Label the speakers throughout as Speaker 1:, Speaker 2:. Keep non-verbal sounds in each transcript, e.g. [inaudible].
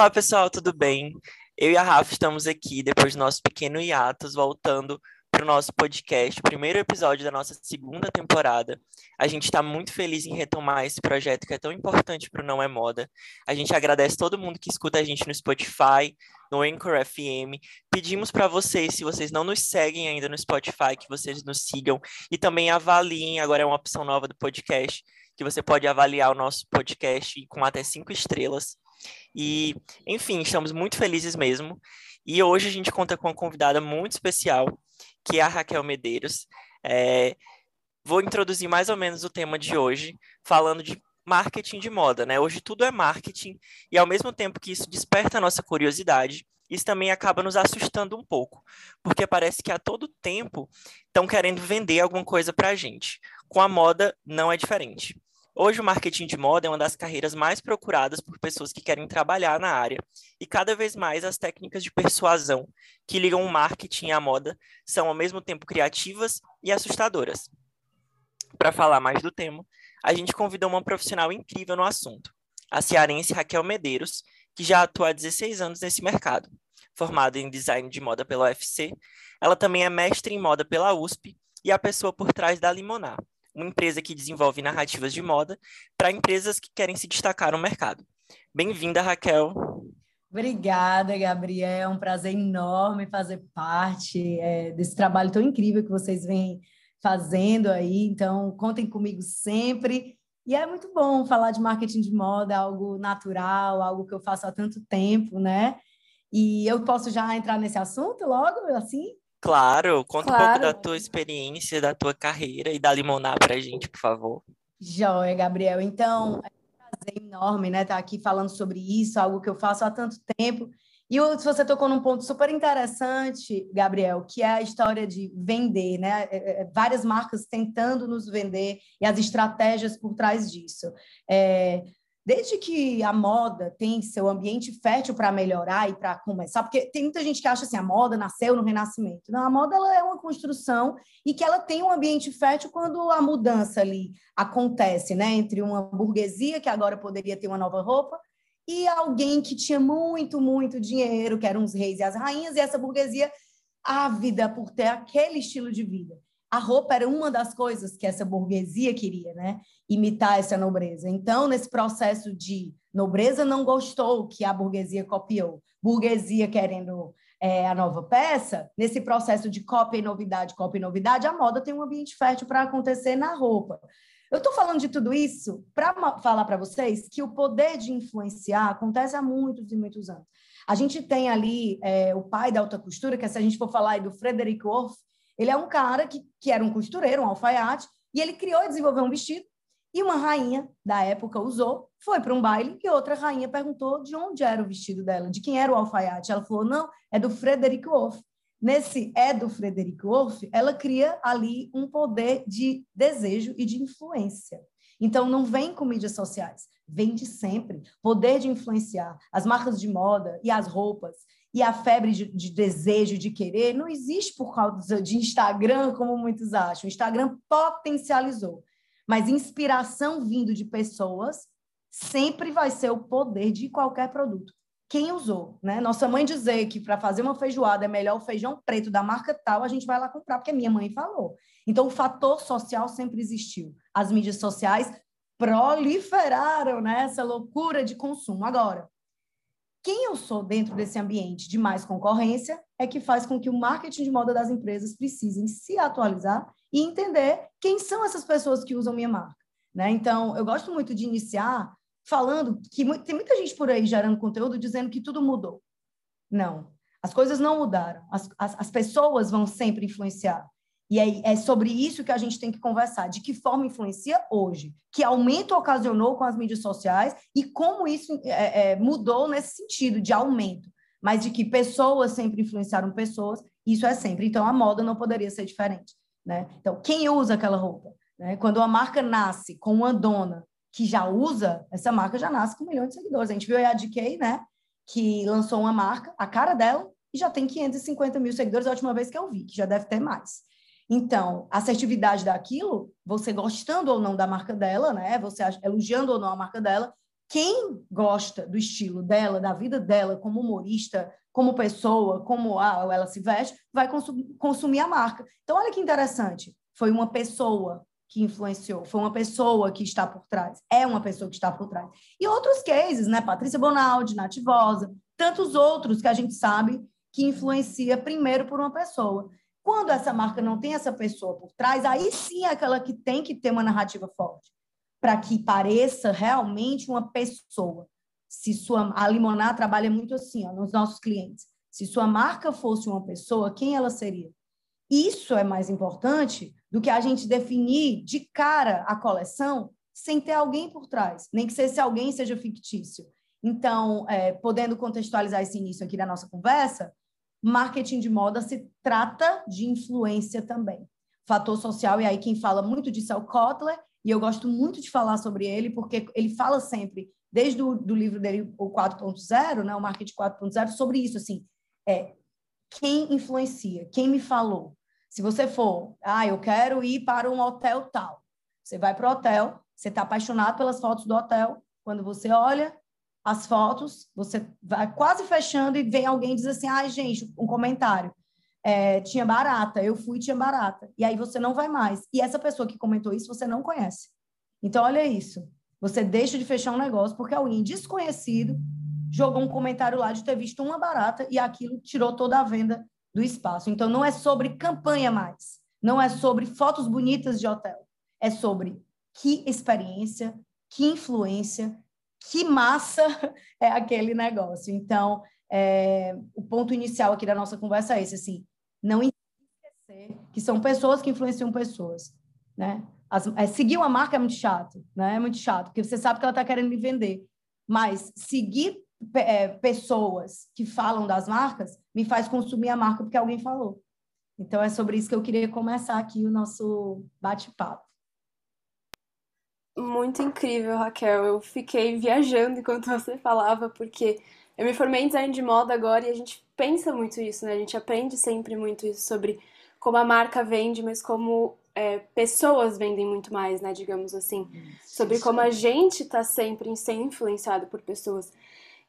Speaker 1: Olá, pessoal, tudo bem? Eu e a Rafa estamos aqui depois do nosso pequeno hiatus, voltando para o nosso podcast, primeiro episódio da nossa segunda temporada. A gente está muito feliz em retomar esse projeto que é tão importante para o Não é Moda. A gente agradece todo mundo que escuta a gente no Spotify, no Anchor FM. Pedimos para vocês, se vocês não nos seguem ainda no Spotify, que vocês nos sigam e também avaliem. Agora é uma opção nova do podcast, que você pode avaliar o nosso podcast com até cinco estrelas. E, enfim, estamos muito felizes mesmo. E hoje a gente conta com uma convidada muito especial, que é a Raquel Medeiros. É, vou introduzir mais ou menos o tema de hoje, falando de marketing de moda, né? Hoje tudo é marketing, e ao mesmo tempo que isso desperta a nossa curiosidade, isso também acaba nos assustando um pouco, porque parece que a todo tempo estão querendo vender alguma coisa para a gente. Com a moda não é diferente. Hoje, o marketing de moda é uma das carreiras mais procuradas por pessoas que querem trabalhar na área, e cada vez mais as técnicas de persuasão que ligam o marketing à moda são ao mesmo tempo criativas e assustadoras. Para falar mais do tema, a gente convidou uma profissional incrível no assunto, a cearense Raquel Medeiros, que já atua há 16 anos nesse mercado. Formada em design de moda pela UFC, ela também é mestre em moda pela USP e a pessoa por trás da Limonar, uma empresa que desenvolve narrativas de moda para empresas que querem se destacar no mercado. Bem-vinda, Raquel.
Speaker 2: Obrigada, Gabriel. É um prazer enorme fazer parte é, desse trabalho tão incrível que vocês vêm fazendo aí. Então, contem comigo sempre. E é muito bom falar de marketing de moda, algo natural, algo que eu faço há tanto tempo, né? E eu posso já entrar nesse assunto logo, assim?
Speaker 1: Claro, conta claro. um pouco da tua experiência, da tua carreira e da Limonar para a gente, por favor.
Speaker 2: Joia, Gabriel. Então, é um prazer enorme, né, estar tá aqui falando sobre isso, algo que eu faço há tanto tempo. E você tocou num ponto super interessante, Gabriel, que é a história de vender, né? É, é, é, várias marcas tentando nos vender e as estratégias por trás disso. É, desde que a moda tem seu ambiente fértil para melhorar e para começar, porque tem muita gente que acha assim, a moda nasceu no Renascimento. Não, a moda ela é uma construção e que ela tem um ambiente fértil quando a mudança ali acontece, né, entre uma burguesia que agora poderia ter uma nova roupa e alguém que tinha muito, muito dinheiro, que eram os reis e as rainhas, e essa burguesia ávida por ter aquele estilo de vida a roupa era uma das coisas que essa burguesia queria, né? Imitar essa nobreza. Então, nesse processo de nobreza não gostou que a burguesia copiou, burguesia querendo é, a nova peça, nesse processo de cópia e novidade, cópia e novidade, a moda tem um ambiente fértil para acontecer na roupa. Eu estou falando de tudo isso para falar para vocês que o poder de influenciar acontece há muitos e muitos anos. A gente tem ali é, o pai da alta costura, que se a gente for falar do Frederick Worth, ele é um cara que, que era um costureiro, um alfaiate, e ele criou e desenvolveu um vestido, e uma rainha da época usou, foi para um baile, e outra rainha perguntou de onde era o vestido dela, de quem era o alfaiate. Ela falou, não, é do Frederick Wolff. Nesse é do Frederick Wolff, ela cria ali um poder de desejo e de influência. Então, não vem com mídias sociais, vem de sempre. Poder de influenciar as marcas de moda e as roupas e a febre de, de, desejo, de querer, não existe por causa de Instagram, como muitos acham. O Instagram potencializou. Mas inspiração vindo de pessoas sempre vai ser o poder de qualquer produto. Quem usou, né? Nossa mãe dizer que para fazer uma feijoada é melhor o feijão preto da marca tal, a gente vai lá comprar, porque minha mãe falou. Então, o fator social sempre existiu. As mídias sociais proliferaram né? essa loucura de consumo. Agora, quem eu sou dentro desse ambiente de mais concorrência é que faz com que o marketing de moda das empresas precisem se atualizar e entender quem são essas pessoas que usam minha marca. Né? Então, eu gosto muito de iniciar falando que tem muita gente por aí gerando conteúdo dizendo que tudo mudou. Não, as coisas não mudaram. As, as, as pessoas vão sempre influenciar. E é, é, sobre isso que a gente tem que conversar, de que forma influencia hoje, que aumento ocasionou com as mídias sociais e como isso é, é, mudou nesse sentido de aumento, mas de que pessoas sempre influenciaram pessoas, isso é sempre. Então, a moda não poderia ser diferente. Né? Então, quem usa aquela roupa? Né? Quando uma marca nasce com uma dona que já usa, essa marca já nasce com milhões de seguidores. A gente viu a DK, né, que lançou uma marca, a cara dela, e já tem 550 mil seguidores a última vez que eu vi, que já deve ter mais. Então, a assertividade daquilo, você gostando ou não da marca dela, né? Você elogiando ou não a marca dela, quem gosta do estilo dela, da vida dela como humorista, como pessoa, como ah, ela se veste, vai consumir a marca. Então, olha que interessante. Foi uma pessoa que influenciou, foi uma pessoa que está por trás, é uma pessoa que está por trás. E outros cases, né? Patrícia Bonaldi, Nath Vosa, tantos outros que a gente sabe que influencia primeiro por uma pessoa. Quando essa marca não tem essa pessoa por trás, aí sim é aquela que tem que ter uma narrativa forte, para que pareça realmente uma pessoa. Se sua a Limonar trabalha muito assim, ó, nos nossos clientes. Se sua marca fosse uma pessoa, quem ela seria? Isso é mais importante do que a gente definir de cara a coleção sem ter alguém por trás, nem que esse alguém seja fictício. Então, é, podendo contextualizar esse início aqui da nossa conversa, marketing de moda se trata de influência também. Fator social, e aí quem fala muito disso é o Kotler, e eu gosto muito de falar sobre ele, porque ele fala sempre, desde o do livro dele, o 4.0, né, o Marketing 4.0, sobre isso, assim, é, quem influencia, quem me falou. Se você for, ah, eu quero ir para um hotel tal, você vai para o hotel, você está apaixonado pelas fotos do hotel, quando você olha, as fotos, você vai quase fechando e vem alguém diz assim, ai, gente, um comentário. É, tinha barata, eu fui tinha barata. E aí você não vai mais. E essa pessoa que comentou isso, você não conhece. Então, olha isso. Você deixa de fechar um negócio porque alguém desconhecido jogou um comentário lá de ter visto uma barata e aquilo tirou toda a venda do espaço. Então, não é sobre campanha mais. Não é sobre fotos bonitas de hotel. É sobre que experiência, que influência, que massa [laughs] é aquele negócio. Então, é, o ponto inicial aqui da nossa conversa é esse, assim, não esquecer que são pessoas que influenciam pessoas, né? As, é, seguir uma marca é muito chato, né? É muito chato, porque você sabe que ela está querendo me vender. Mas seguir é, pessoas que falam das marcas me faz consumir a marca porque alguém falou. Então, é sobre isso que eu queria começar aqui o nosso bate-papo.
Speaker 3: Muito incrível, Raquel. Eu fiquei viajando enquanto você falava, porque eu me formei em design de moda agora e a gente pensa muito isso, né? A gente aprende sempre muito isso sobre como a marca vende, mas como é, pessoas vendem muito mais, né? Digamos assim. Sobre como a gente está sempre sendo influenciado por pessoas.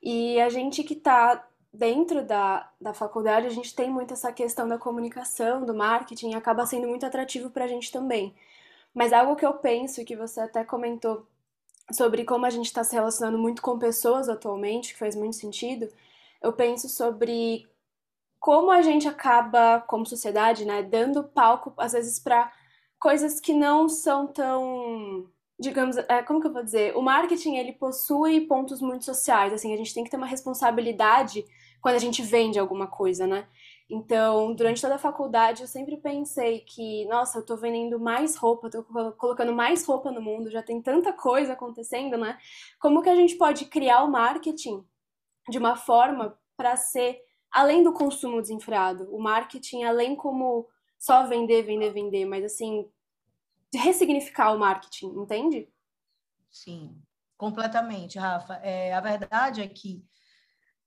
Speaker 3: E a gente que está dentro da, da faculdade, a gente tem muito essa questão da comunicação, do marketing, e acaba sendo muito atrativo para a gente também. Mas algo que eu penso, que você até comentou sobre como a gente está se relacionando muito com pessoas atualmente, que faz muito sentido, eu penso sobre como a gente acaba, como sociedade, né, dando palco, às vezes, para coisas que não são tão digamos, é, como que eu vou dizer? O marketing, ele possui pontos muito sociais, assim, a gente tem que ter uma responsabilidade quando a gente vende alguma coisa, né? Então, durante toda a faculdade, eu sempre pensei que, nossa, eu tô vendendo mais roupa, tô colocando mais roupa no mundo, já tem tanta coisa acontecendo, né? Como que a gente pode criar o marketing de uma forma para ser além do consumo desenfreado? O marketing, além como só vender, vender, vender, mas assim, ressignificar o marketing, entende?
Speaker 2: Sim, completamente, Rafa. É, a verdade é que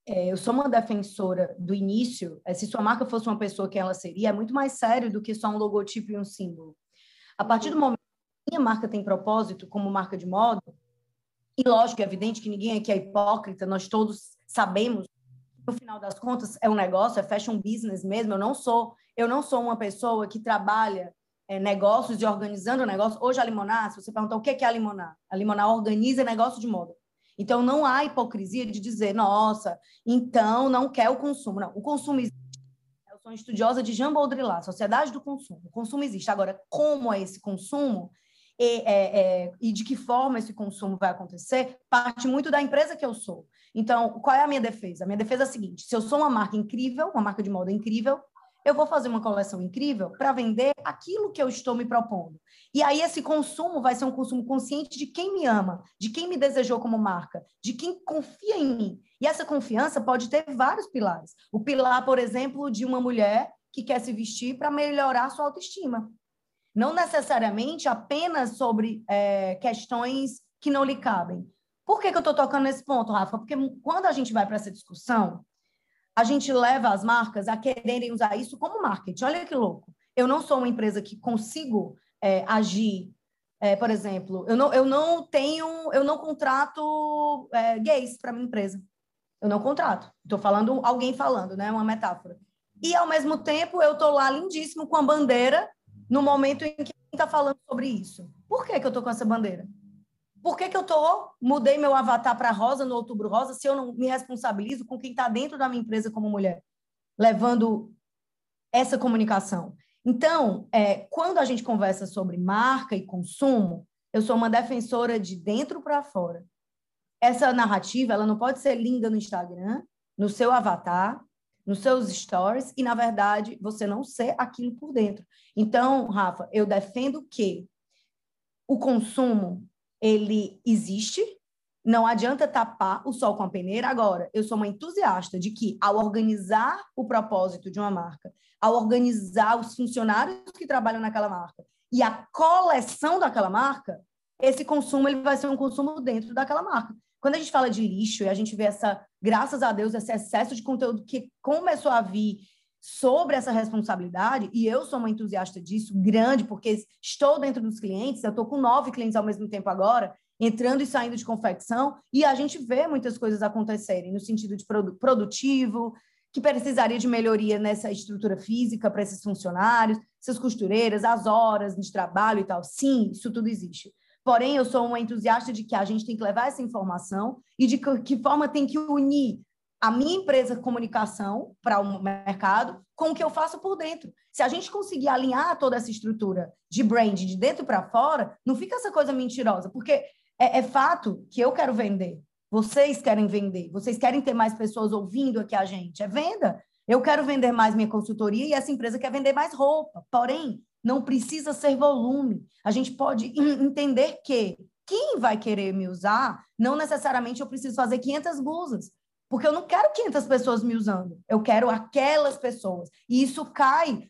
Speaker 2: é, eu sou uma defensora do início. É, se sua marca fosse uma pessoa que ela seria, é muito mais sério do que só um logotipo e um símbolo. A partir do momento que minha marca tem propósito como marca de moda, e lógico, é evidente que ninguém aqui é hipócrita, nós todos sabemos no final das contas é um negócio, é fashion business mesmo. Eu não sou, eu não sou uma pessoa que trabalha é, negócios e organizando negócios. Hoje a Limonar, se você perguntar o que é a Limonar, a Limonar organiza negócio de moda. Então, não há hipocrisia de dizer, nossa, então não quer o consumo. Não, o consumo existe. Eu sou estudiosa de Jean Baudrillard, Sociedade do Consumo. O consumo existe. Agora, como é esse consumo e, é, é, e de que forma esse consumo vai acontecer, parte muito da empresa que eu sou. Então, qual é a minha defesa? A minha defesa é a seguinte: se eu sou uma marca incrível, uma marca de moda incrível, eu vou fazer uma coleção incrível para vender aquilo que eu estou me propondo. E aí esse consumo vai ser um consumo consciente de quem me ama, de quem me desejou como marca, de quem confia em mim. E essa confiança pode ter vários pilares. O pilar, por exemplo, de uma mulher que quer se vestir para melhorar sua autoestima. Não necessariamente apenas sobre é, questões que não lhe cabem. Por que, que eu estou tocando nesse ponto, Rafa? Porque quando a gente vai para essa discussão, a gente leva as marcas a quererem usar isso como marketing. Olha que louco. Eu não sou uma empresa que consigo é, agir É, por exemplo, eu não, eu não tenho, eu não contrato é, gays para minha empresa. Eu não contrato. Estou falando alguém falando, né? Uma metáfora. E ao mesmo tempo eu estou lá lindíssimo com a bandeira no momento em que está falando sobre isso. Por que, que eu estou com essa bandeira? Por que, que eu tô, mudei meu avatar para rosa no Outubro Rosa se eu não me responsabilizo com quem está dentro da minha empresa como mulher, levando essa comunicação? Então, é, quando a gente conversa sobre marca e consumo, eu sou uma defensora de dentro para fora. Essa narrativa, ela não pode ser linda no Instagram, no seu avatar, nos seus stories e, na verdade, você não ser aquilo por dentro. Então, Rafa, eu defendo que o consumo ele existe, não adianta tapar o sol com a peneira. Agora, eu sou uma entusiasta de que, ao organizar o propósito de uma marca, ao organizar os funcionários que trabalham naquela marca e a coleção daquela marca, esse consumo ele vai ser um consumo dentro daquela marca. Quando a gente fala de lixo e a gente vê essa, graças a Deus, esse excesso de conteúdo que começou a vir sobre essa responsabilidade, e eu sou uma entusiasta disso, grande, porque estou dentro dos clientes, eu estou com nove clientes ao mesmo tempo agora, entrando e saindo de confecção, e a gente vê muitas coisas acontecerem no sentido de produtivo, que precisaria de melhoria nessa estrutura física para esses funcionários, essas costureiras, as horas de trabalho e tal. Sim, isso tudo existe. Porém, eu sou uma entusiasta de que a gente tem que levar essa informação e de que, que forma tem que unir a minha empresa comunicação para o mercado com o que eu faço por dentro. Se a gente conseguir alinhar toda essa estrutura de brand de dentro para fora, não fica essa coisa mentirosa, porque é, é, fato que eu quero vender, vocês querem vender, vocês querem ter mais pessoas ouvindo aqui a gente, é venda. Eu quero vender mais minha consultoria e essa empresa quer vender mais roupa. Porém, não precisa ser volume. A gente pode entender que quem vai querer me usar, não necessariamente eu preciso fazer 500 blusas. Porque eu não quero 500 pessoas me usando, eu quero aquelas pessoas. E isso cai,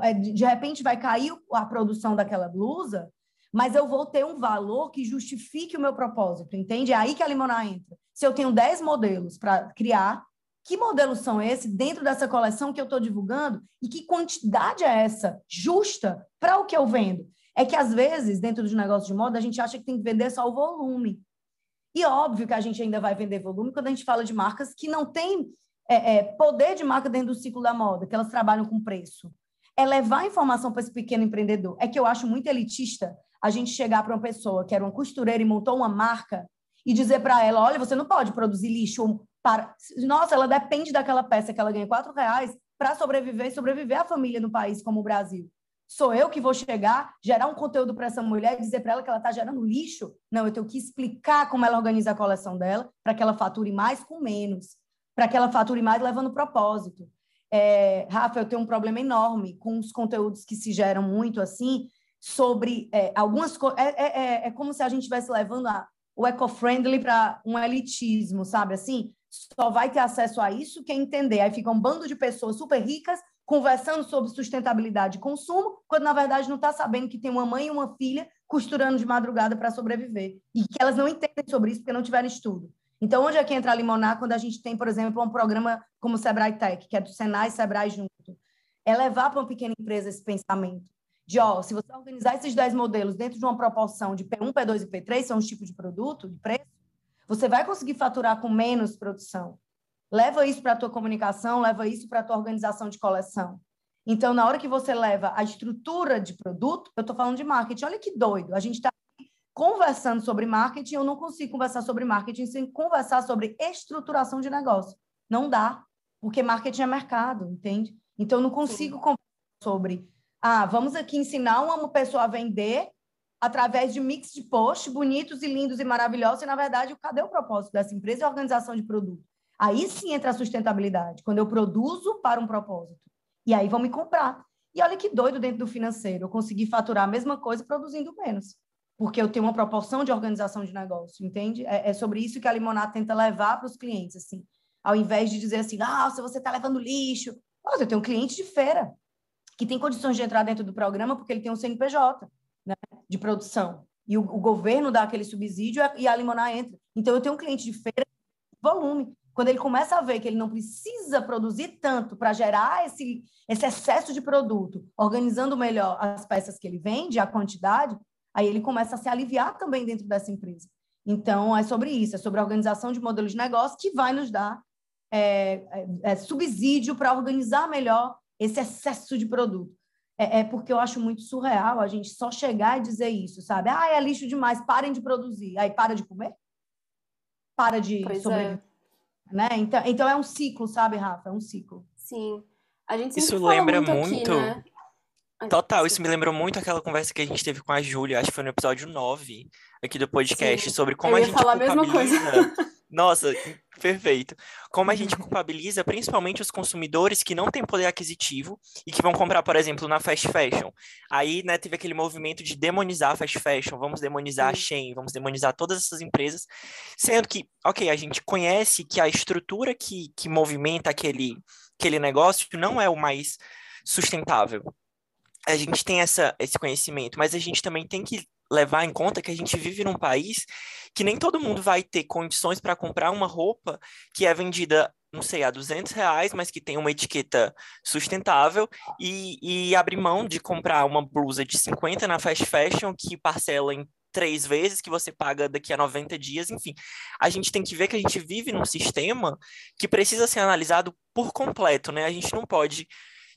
Speaker 2: é, de repente vai cair a produção daquela blusa, mas eu vou ter um valor que justifique o meu propósito, entende? É aí que a Limonar entra. Se eu tenho 10 modelos para criar, que modelos são esses dentro dessa coleção que eu estou divulgando e que quantidade é essa justa para o que eu vendo? É que, às vezes, dentro de negócio de moda, a gente acha que tem que vender só o volume. E óbvio que a gente ainda vai vender volume quando a gente fala de marcas que não têm é, é, poder de marca dentro do ciclo da moda, que elas trabalham com preço. É levar informação para esse pequeno empreendedor. É que eu acho muito elitista a gente chegar para uma pessoa que era uma costureira e montou uma marca e dizer para ela: olha, você não pode produzir lixo para. Nossa, ela depende daquela peça que ela ganha quatro reais para sobreviver e sobreviver a família no país como o Brasil. Sou eu que vou chegar, gerar um conteúdo para essa mulher e dizer para ela que ela está gerando lixo? Não, eu tenho que explicar como ela organiza a coleção dela para que ela fature mais com menos, para que ela fature mais levando propósito. É, Rafa, eu tenho um problema enorme com os conteúdos que se geram muito assim, sobre é, algumas coisas. É, é, é, é, como se a gente estivesse levando a, o eco-friendly para um elitismo, sabe? Assim, só vai ter acesso a isso quem entender. Aí fica um bando de pessoas super ricas conversando sobre sustentabilidade e consumo, quando na verdade não está sabendo que tem uma mãe e uma filha costurando de madrugada para sobreviver. E que elas não entendem sobre isso porque não tiveram estudo. Então, onde é que entra a Limonar quando a gente tem, por exemplo, um programa como o Sebrae Tech, que é do Senai e Sebrae junto? É levar para uma pequena empresa esse pensamento de, ó, se você organizar esses 10 modelos dentro de uma proporção de P1, P2 e P3, são os tipos de produto, de preço, você vai conseguir faturar com menos produção. Leva isso para a tua comunicação, leva isso para a tua organização de coleção. Então, na hora que você leva a estrutura de produto, eu estou falando de marketing, olha que doido. A gente está conversando sobre marketing, eu não consigo conversar sobre marketing sem conversar sobre estruturação de negócio. Não dá, porque marketing é mercado, entende? Então, eu não consigo Sim. conversar sobre, ah, vamos aqui ensinar uma pessoa a vender através de mix de posts bonitos e lindos e maravilhosos, e, na verdade, cadê o propósito dessa empresa e a organização de produto? Aí sim entra a sustentabilidade, quando eu produzo para um propósito. E aí vão me comprar. E olha que doido dentro do financeiro, eu consegui faturar a mesma coisa produzindo menos. Porque eu tenho uma proporção de organização de negócio, entende? É, é sobre isso que a Limonada tenta levar para os clientes, assim. Ao invés de dizer assim, se você está levando lixo. Nossa, eu tenho um cliente de feira que tem condições de entrar dentro do programa porque ele tem um CNPJ né, de produção. E o, o governo dá aquele subsídio e a Limonar entra. Então, eu tenho um cliente de feira volume. Quando ele começa a ver que ele não precisa produzir tanto para gerar esse, esse excesso de produto, organizando melhor as peças que ele vende, a quantidade, Aí ele começa a se aliviar também dentro dessa empresa. Então, é sobre isso, é sobre a organização de modelos de negócio que vai nos dar é, é, é subsídio para organizar melhor esse excesso de produto. É, é, porque eu acho muito surreal a gente só chegar e dizer isso, sabe? Ah, é lixo demais, parem de produzir. Aí para de comer? Para de pois sobreviver. Né? Então, então é um ciclo, sabe, Rafa? É um ciclo.
Speaker 3: Sim. A gente
Speaker 1: isso lembra muito. muito... Aqui, né? Total, isso me lembrou muito aquela conversa que a gente teve com a Júlia, acho que foi no episódio 9 aqui do podcast, Sim. sobre como
Speaker 3: eu
Speaker 1: a gente
Speaker 3: falar a mesma coisa.
Speaker 1: Nossa, perfeito. Como a gente [laughs] culpabiliza principalmente os consumidores que não têm poder aquisitivo e que vão comprar, por exemplo, na fast fashion. Aí, né, teve aquele movimento de demonizar a fast fashion, vamos demonizar a Shein, vamos demonizar todas essas empresas, sendo que, ok, a gente conhece que a estrutura que, que movimenta aquele, aquele negócio não é o mais sustentável. A gente tem essa, esse conhecimento, mas a gente também tem que levar em conta que a gente vive num país que nem todo mundo vai ter condições para comprar uma roupa que é vendida, não sei, a 200 reais, mas que tem uma etiqueta sustentável e, e abrir mão de comprar uma blusa de 50 na fast fashion que parcela em três vezes, que você paga daqui a 90 dias, enfim. A gente tem que ver que a gente vive num sistema que precisa ser analisado por completo, né? A gente não pode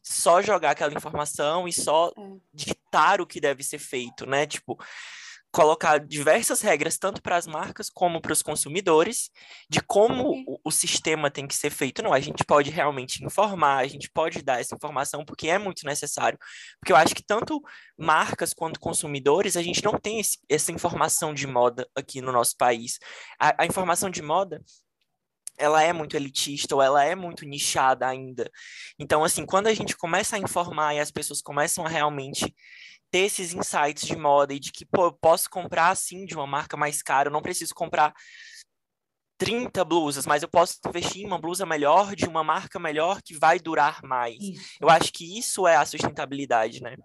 Speaker 1: só jogar aquela informação e só é. ditar o que deve ser feito, né? Tipo, colocar diversas regras, tanto para as marcas como para os consumidores, de como o, o, sistema tem que ser feito. Não, a gente pode realmente informar, a gente pode dar essa informação, porque é muito necessário. Porque eu acho que tanto marcas quanto consumidores, a gente não tem esse, essa informação de moda aqui no nosso país. A, a informação de moda ela é muito elitista ou ela é muito nichada ainda. Então, assim, quando a gente começa a informar e as pessoas começam a realmente ter esses insights de moda e de que, pô, eu posso comprar assim de uma marca mais cara, eu não preciso comprar 30 blusas, mas eu posso investir em uma blusa melhor, de uma marca melhor, que vai durar mais. Isso. Eu acho que isso é a sustentabilidade, né?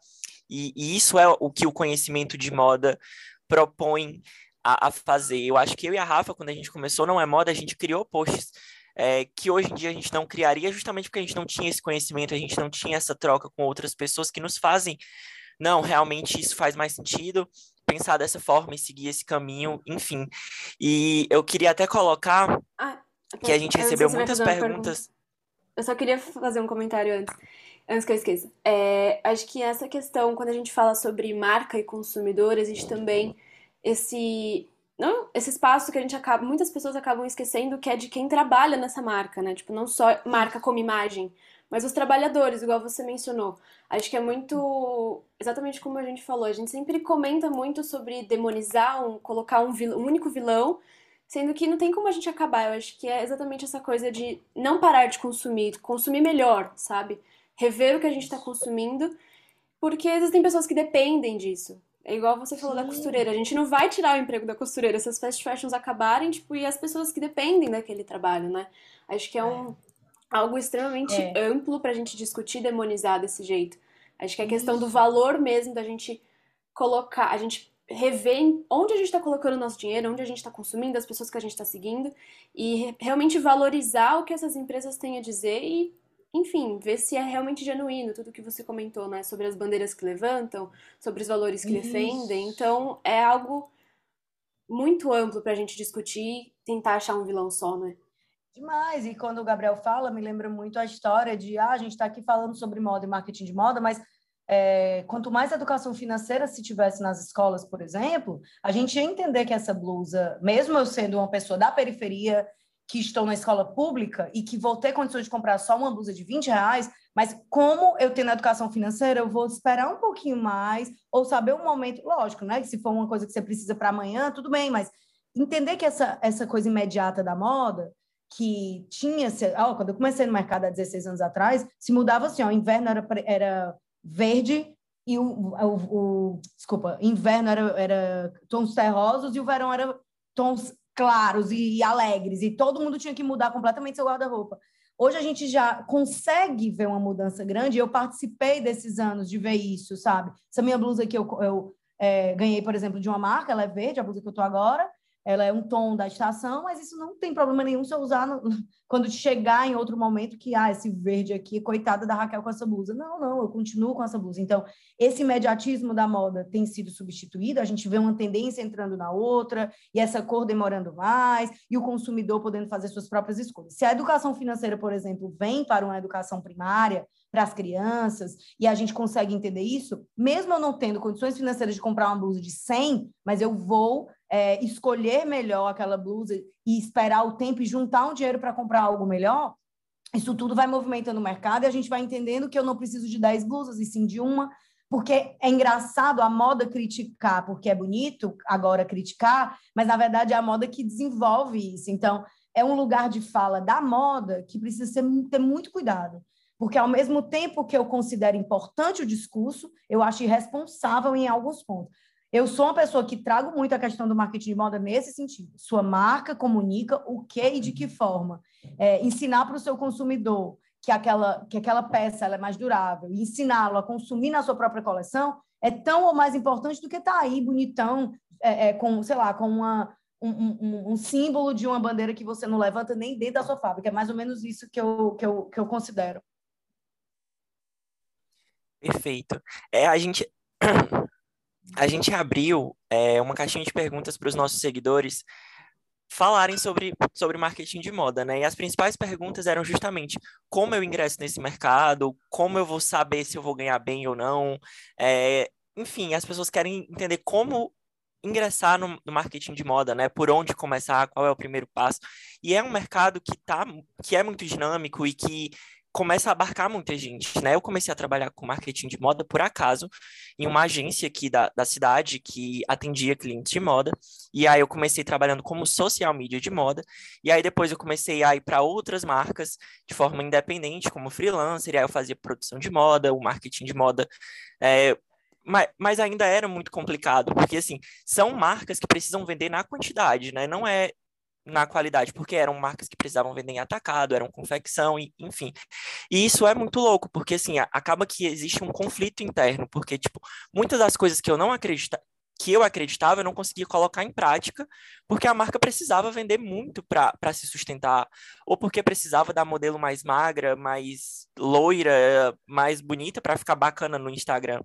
Speaker 1: E, e isso é o que o conhecimento de moda propõe a, a, fazer. Eu acho que eu e a Rafa, quando a gente começou Não É Moda, a gente criou posts é, que hoje em dia a gente não criaria, justamente porque a gente não tinha esse conhecimento, a gente não tinha essa troca com outras pessoas que nos fazem, não, realmente isso faz mais sentido, pensar dessa forma e seguir esse caminho, enfim. E eu queria até colocar ah, que a gente recebeu muitas perguntas.
Speaker 3: Eu só queria fazer um comentário antes. Antes que eu esqueça. É, acho que essa questão, quando a gente fala sobre marca e consumidor, existe também esse não esse espaço que a gente acaba muitas pessoas acabam esquecendo que é de quem trabalha nessa marca né? Tipo não só marca como imagem mas os trabalhadores igual você mencionou. Acho que é muito exatamente como a gente falou a gente sempre comenta muito sobre demonizar um colocar um, vilão, um único vilão sendo que não tem como a gente acabar. Eu acho que é exatamente essa coisa de não parar de consumir consumir melhor sabe? Rever o que a gente está consumindo porque existem pessoas que dependem disso é igual você falou Sim. da costureira. A gente não vai tirar o emprego da costureira se as fast fashions acabarem, tipo, e as pessoas que dependem daquele trabalho, né? Acho que é um é. algo extremamente é. amplo pra gente discutir demonizar desse jeito. Acho que é a questão Isso. do valor mesmo da gente colocar, a gente rever onde a gente está colocando o nosso dinheiro, onde a gente está consumindo, as pessoas que a gente está seguindo e realmente valorizar o que essas empresas têm a dizer e enfim, ver se é realmente genuíno tudo que você comentou, né? Sobre as bandeiras que levantam, sobre os valores que Isso. defendem. Então, é algo muito amplo para a gente discutir tentar achar um vilão só, né?
Speaker 2: Demais. E quando o Gabriel fala, me lembra muito a história de, ah, a gente está aqui falando sobre moda e marketing de moda, mas é, quanto mais educação financeira se tivesse nas escolas, por exemplo, a gente ia entender que essa blusa, mesmo eu sendo uma pessoa da periferia, que estou na escola pública e que vou ter condições de comprar só uma blusa de 20 reais, mas como eu tenho educação financeira, eu vou esperar um pouquinho mais, ou saber um momento, lógico, né? Se for uma coisa que você precisa para amanhã, tudo bem, mas entender que essa, essa coisa imediata da moda, que tinha, ó, quando eu comecei no mercado há 16 anos atrás, se mudava assim, ó, inverno era, era verde e o, o, o desculpa, inverno era, era tons terrosos e o verão era tons claros e alegres, e todo mundo tinha que mudar completamente seu guarda-roupa. Hoje a gente já consegue ver uma mudança grande, eu participei desses anos de ver isso, sabe? Essa minha blusa aqui eu, eu é, ganhei, por exemplo, de uma marca, ela é verde, a blusa que eu tô agora, ela é um tom da estação, mas isso não tem problema nenhum se eu usar no, quando chegar em outro momento que, ah, esse verde aqui, coitada da Raquel com essa blusa. Não, não, eu continuo com essa blusa. Então, esse imediatismo da moda tem sido substituído, a gente vê uma tendência entrando na outra, e essa cor demorando mais, e o consumidor podendo fazer suas próprias escolhas. Se a educação financeira, por exemplo, vem para uma educação primária, para as crianças, e a gente consegue entender isso, mesmo eu não tendo condições financeiras de comprar uma blusa de 100, mas eu vou é, escolher melhor aquela blusa e esperar o tempo e juntar um dinheiro para comprar algo melhor, isso tudo vai movimentando o mercado e a gente vai entendendo que eu não preciso de 10 blusas, e sim de uma, porque é engraçado a moda criticar, porque é bonito agora criticar, mas na verdade é a moda que desenvolve isso. Então, é um lugar de fala da moda que precisa ser, ter muito cuidado. Porque, ao mesmo tempo que eu considero importante o discurso, eu acho irresponsável em alguns pontos. Eu sou uma pessoa que trago muito a questão do marketing de moda nesse sentido. Sua marca comunica o que e de que forma. É, ensinar para o seu consumidor que aquela, que aquela peça é mais durável e ensiná-lo a consumir na sua própria coleção é tão ou mais importante do que estar tá aí bonitão, é, é, com, sei lá, com uma, um, um, um, símbolo de uma bandeira que você não levanta nem dentro da sua fábrica. É mais ou menos isso que eu, que eu, que eu considero.
Speaker 1: Perfeito. É, a gente a gente abriu é, uma caixinha de perguntas para os nossos seguidores falarem sobre, sobre marketing de moda, né? E as principais perguntas eram justamente como eu ingresso nesse mercado, como eu vou saber se eu vou ganhar bem ou não. É, enfim, as pessoas querem entender como ingressar no, no, marketing de moda, né? Por onde começar, qual é o primeiro passo. E é um mercado que tá, que é muito dinâmico e que começa a abarcar muita gente, né? Eu comecei a trabalhar com marketing de moda por acaso, em uma agência aqui da, da cidade que atendia clientes de moda, e aí eu comecei trabalhando como social media de moda, e aí depois eu comecei a ir para outras marcas de forma independente, como freelancer, e aí eu fazia produção de moda, o marketing de moda, é, mas, mas ainda era muito complicado, porque assim, são marcas que precisam vender na quantidade, né? Não é na qualidade, porque eram marcas que precisavam vender em atacado, eram confecção, e, enfim. E isso é muito louco, porque assim, acaba que existe um conflito interno, porque, tipo, muitas das coisas que eu não acreditava, que eu acreditava, eu não conseguia colocar em prática, porque a marca precisava vender muito para se sustentar, ou porque precisava da modelo mais magra, mais loira, mais bonita para ficar bacana no Instagram.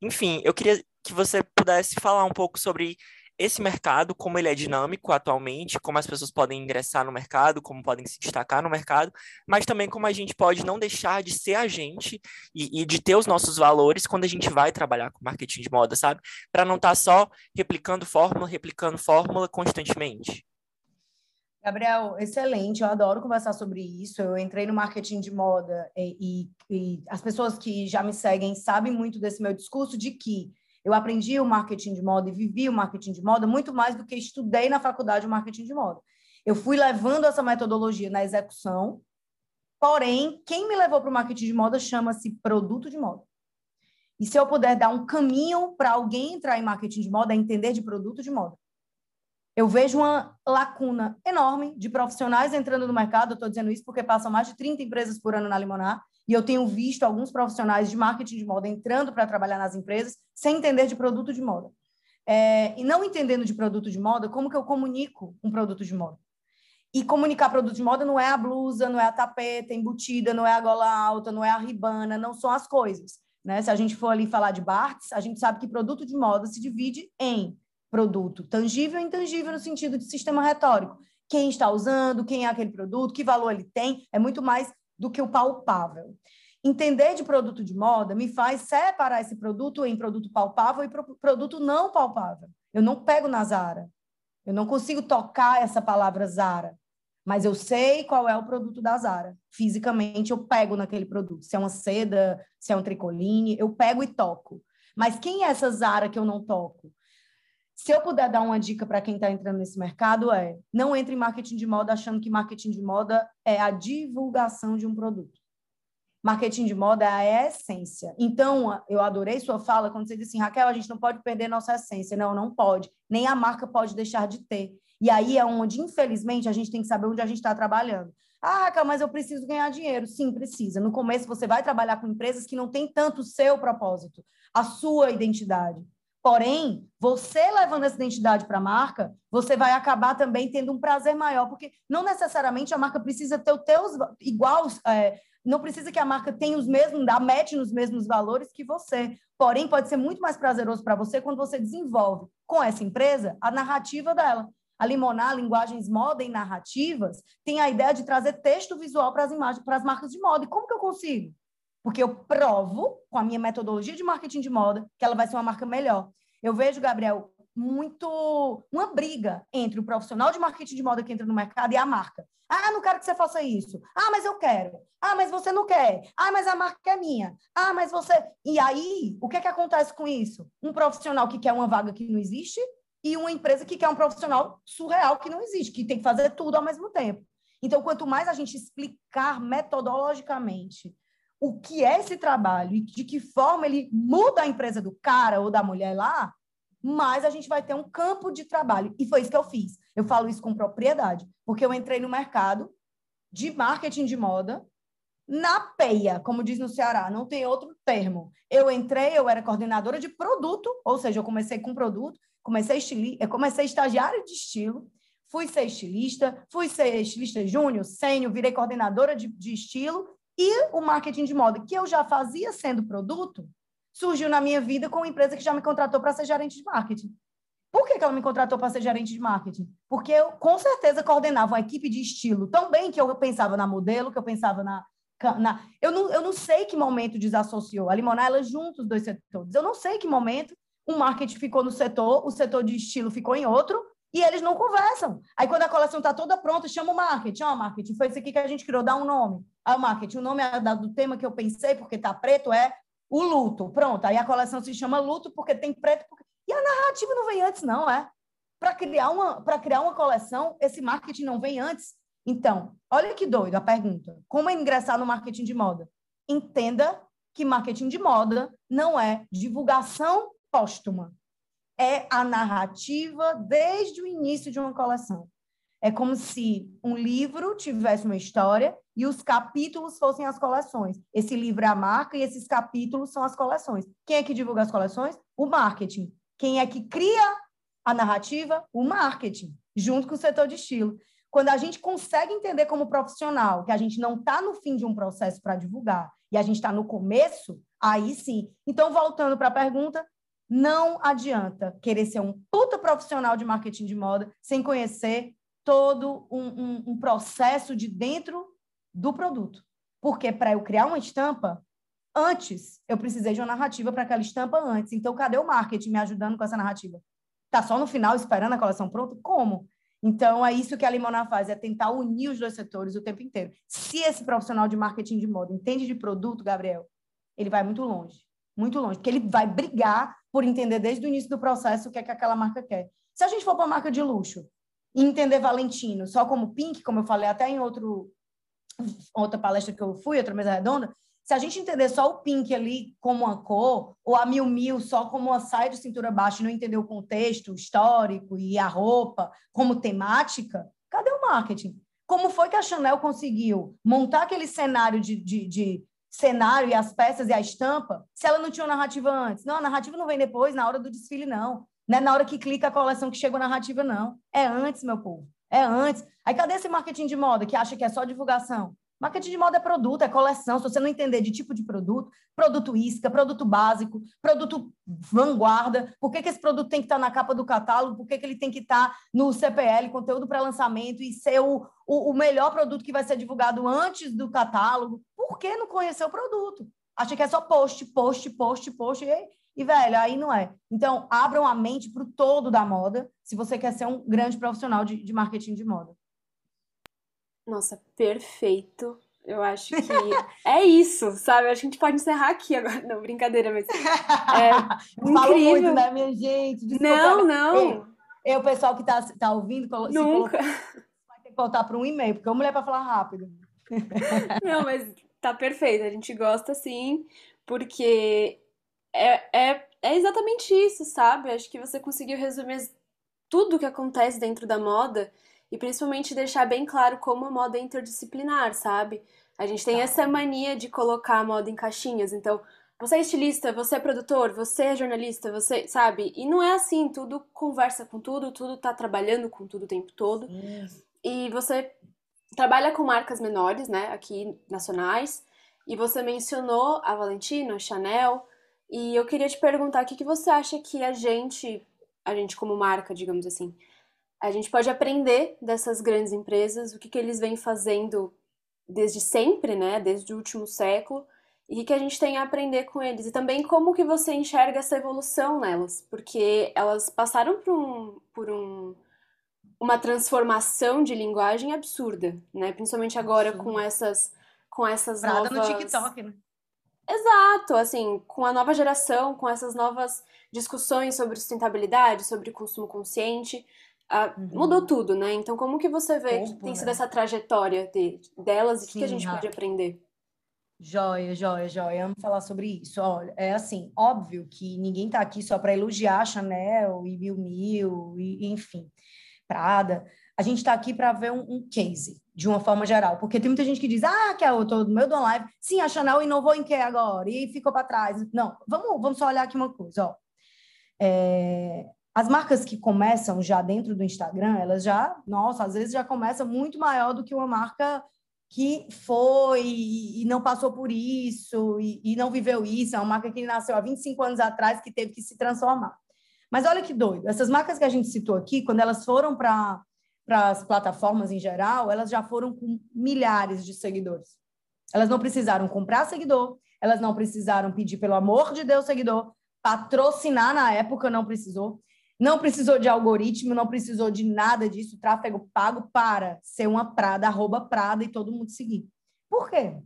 Speaker 1: Enfim, eu queria que você pudesse falar um pouco sobre esse mercado, como ele é dinâmico atualmente, como as pessoas podem ingressar no mercado, como podem se destacar no mercado, mas também como a gente pode não deixar de ser a gente e, e de ter os nossos valores quando a gente vai trabalhar com marketing de moda, sabe? Para não estar tá só replicando fórmula, replicando fórmula constantemente.
Speaker 2: Gabriel, excelente. Eu adoro conversar sobre isso. Eu entrei no marketing de moda e, e, e as pessoas que já me seguem sabem muito desse meu discurso de que eu aprendi o marketing de moda e vivi o marketing de moda muito mais do que estudei na faculdade o marketing de moda. Eu fui levando essa metodologia na execução, porém, quem me levou para o marketing de moda chama-se produto de moda. E se eu puder dar um caminho para alguém entrar em marketing de moda, é entender de produto de moda. Eu vejo uma lacuna enorme de profissionais entrando no mercado, estou dizendo isso porque passam mais de 30 empresas por ano na Limonar, e eu tenho visto alguns profissionais de marketing de moda entrando para trabalhar nas empresas sem entender de produto de moda. É, e não entendendo de produto de moda, como que eu comunico um produto de moda? E comunicar produto de moda não é a blusa, não é a tapeta embutida, não é a gola alta, não é a ribana, não são as coisas. Né? Se a gente for ali falar de Bart's, a gente sabe que produto de moda se divide em produto tangível e intangível no sentido de sistema retórico. Quem está usando, quem é aquele produto, que valor ele tem, é muito mais do que o palpável. Entender de produto de moda me faz separar esse produto em produto palpável e produto não palpável. Eu não pego na Zara. Eu não consigo tocar essa palavra Zara, mas eu sei qual é o produto da Zara. Fisicamente eu pego naquele produto. Se é uma seda, se é um tricoline, eu pego e toco. Mas quem é essa Zara que eu não toco? Se eu puder dar uma dica para quem está entrando nesse mercado é: não entre em marketing de moda achando que marketing de moda é a divulgação de um produto. Marketing de moda é a essência. Então, eu adorei sua fala quando você disse assim, Raquel, a gente não pode perder nossa essência. Não, não pode. Nem a marca pode deixar de ter. E aí é onde, infelizmente, a gente tem que saber onde a gente está trabalhando. Ah, Raquel, mas eu preciso ganhar dinheiro. Sim, precisa. No começo, você vai trabalhar com empresas que não têm tanto o seu propósito, a sua identidade. Porém, você levando essa identidade para a marca, você vai acabar também tendo um prazer maior, porque não necessariamente a marca precisa ter os teus igual, é, não precisa que a marca tenha os mesmos, da mete nos mesmos valores que você. Porém, pode ser muito mais prazeroso para você quando você desenvolve com essa empresa a narrativa dela. A Limonar, linguagens moda e narrativas, tem a ideia de trazer texto visual para as imagens, para as marcas de moda. E como que eu consigo? Porque eu provo, com a minha metodologia de marketing de moda, que ela vai ser uma marca melhor. Eu vejo, Gabriel, muito uma briga entre o profissional de marketing de moda que entra no mercado e a marca. Ah, não quero que você faça isso. Ah, mas eu quero. Ah, mas você não quer. Ah, mas a marca é minha. Ah, mas você. E aí, o que é que acontece com isso? Um profissional que quer uma vaga que não existe e uma empresa que quer um profissional surreal que não existe, que tem que fazer tudo ao mesmo tempo. Então, quanto mais a gente explicar metodologicamente o que é esse trabalho e de que forma ele muda a empresa do cara ou da mulher lá, mais a gente vai ter um campo de trabalho. E foi isso que eu fiz. Eu falo isso com propriedade, porque eu entrei no mercado de marketing de moda na peia, como diz no Ceará, não tem outro termo. Eu entrei, eu era coordenadora de produto, ou seja, eu comecei com produto, comecei estili, eu comecei estagiária de estilo, fui ser estilista, fui ser estilista júnior, sênior, virei coordenadora de, de estilo e o marketing de moda, que eu já fazia sendo produto, surgiu na minha vida com uma empresa que já me contratou para ser gerente de marketing. Por que, que ela me contratou para ser gerente de marketing? Porque eu, com certeza, coordenava uma equipe de estilo tão bem que eu pensava na modelo, que eu pensava na. na eu, não, eu não sei que momento desassociou. A Limonar, ela junto os dois setores. Eu não sei que momento o marketing ficou no setor, o setor de estilo ficou em outro, e eles não conversam. Aí, quando a coleção está toda pronta, chama o marketing. Ó, oh, marketing, foi isso aqui que a gente criou, dá um nome. O marketing, o nome é do tema que eu pensei, porque está preto, é o luto. Pronto, aí a coleção se chama luto porque tem preto. Porque... E a narrativa não vem antes, não, é? Para criar, uma, criar uma coleção, esse marketing não vem antes. Então, olha que doido a pergunta. Como é ingressar no marketing de moda? Entenda que marketing de moda não é divulgação póstuma é a narrativa desde o início de uma coleção. É como se um livro tivesse uma história e os capítulos fossem as coleções. Esse livro é a marca e esses capítulos são as coleções. Quem é que divulga as coleções? O marketing. Quem é que cria a narrativa? O marketing, junto com o setor de estilo. Quando a gente consegue entender como profissional que a gente não está no fim de um processo para divulgar e a gente está no começo, aí sim. Então, voltando para a pergunta, não adianta querer ser um puta profissional de marketing de moda sem conhecer todo um, um, um processo de dentro do produto. Porque para eu criar uma estampa, antes eu precisei de uma narrativa para aquela estampa antes. Então, cadê o marketing me ajudando com essa narrativa? Tá só no final esperando a coleção pronta? Como? Então, é isso que a Limona faz, é tentar unir os dois setores o tempo inteiro. Se esse profissional de marketing de moda entende de produto, Gabriel, ele vai muito longe. Muito longe. Porque ele vai brigar por entender desde o início do processo o que é que aquela marca quer. Se a gente for para uma marca de luxo e entender Valentino só como Pink, como eu falei até em outro, outra palestra que eu fui, outra mesa redonda, se a gente entender só o Pink ali como uma cor, ou a Mil Mil só como uma saia de cintura baixa e não entender o contexto histórico e a roupa como temática, cadê o marketing? Como foi que a Chanel conseguiu montar aquele cenário de, de, de cenário e as peças e a estampa se ela não tinha uma narrativa antes. Não, a narrativa não vem depois, na hora do desfile, não. Não é na hora que clica a coleção que chega a narrativa, não. É antes, meu povo. É antes. Aí cadê esse marketing de moda que acha que é só divulgação? Marketing de moda é produto, é coleção. Se você não entender de tipo de produto, produto isca, produto básico, produto vanguarda, por que, que esse produto tem que estar na capa do catálogo, por que, que ele tem que estar no CPL, conteúdo para lançamento, e ser o, o, o, melhor produto que vai ser divulgado antes do catálogo, por que não conhecer o produto? Acha que é só post, post, post, post, e, e velho, aí não é. Então, abram a mente para o todo da moda, se você quer ser um grande profissional de, de marketing de moda.
Speaker 3: Nossa, perfeito. Eu acho que [laughs] é isso, sabe? A gente pode encerrar aqui agora. Não, brincadeira, mas. É [laughs]
Speaker 2: Falo muito, né, minha gente?
Speaker 3: Desculpa, não, não.
Speaker 2: Eu, o pessoal que tá, tá ouvindo,
Speaker 3: Nunca.
Speaker 2: vai ter que voltar para um e-mail, porque é uma mulher para falar rápido. [laughs]
Speaker 3: Não, mas tá perfeito. A gente gosta sim, porque é, é, é exatamente isso, sabe? Acho que você conseguiu resumir tudo o que acontece dentro da moda e principalmente deixar bem claro como a moda é interdisciplinar, sabe? A gente tem essa mania de colocar a moda em caixinhas, então você é estilista, você é produtor, você é jornalista, você, sabe? E não é assim, tudo conversa com tudo, tudo tá trabalhando com tudo o tempo todo. E você trabalha com marcas menores, né, aqui nacionais, e você mencionou a Valentino, a Chanel, e eu queria te perguntar o que, que você acha que a gente, a gente como marca, digamos assim, a gente pode aprender dessas grandes empresas, o que, que eles vêm fazendo desde sempre, né, desde o último século, e o que a gente tem a aprender com eles. E também como que você enxerga essa evolução nelas, porque elas passaram por um, por um uma transformação de linguagem absurda, né? Principalmente agora Sim. com essas com essas
Speaker 2: Prada
Speaker 3: novas
Speaker 2: no TikTok, né?
Speaker 3: Exato, assim, com a nova geração, com essas novas discussões sobre sustentabilidade, sobre consumo consciente, uh, uhum. mudou tudo, né? Então, como que você vê Pouco, que tem sido né? essa trajetória de, delas e o que, que a gente pode aprender?
Speaker 2: Joia, joia, joia. Vamos falar sobre isso. Olha, é assim, óbvio que ninguém está aqui só para elogiar Chanel e Bill Mil, e, enfim, Prada. A gente está aqui para ver um, um, case, de uma forma geral. Porque tem muita gente que diz, ah, que é eu tô no meu do live. Sim, a Chanel inovou em que agora? E ficou para trás. Não, vamos, vamos só olhar aqui uma coisa, ó. É, as marcas que começam já dentro do Instagram, elas já, nossa, às vezes já começam muito maior do que uma marca que foi e não passou por isso e, e, não viveu isso. É uma marca que nasceu há 25 anos atrás que teve que se transformar. Mas olha que doido, essas marcas que a gente citou aqui, quando elas foram para as plataformas em geral, elas já foram com milhares de seguidores. Elas não precisaram comprar seguidor, elas não precisaram pedir, pelo amor de Deus, seguidor, patrocinar na época não precisou. Não precisou de algoritmo, não precisou de nada disso, tráfego pago para ser uma Prada, arroba Prada e todo mundo seguir. Por quê?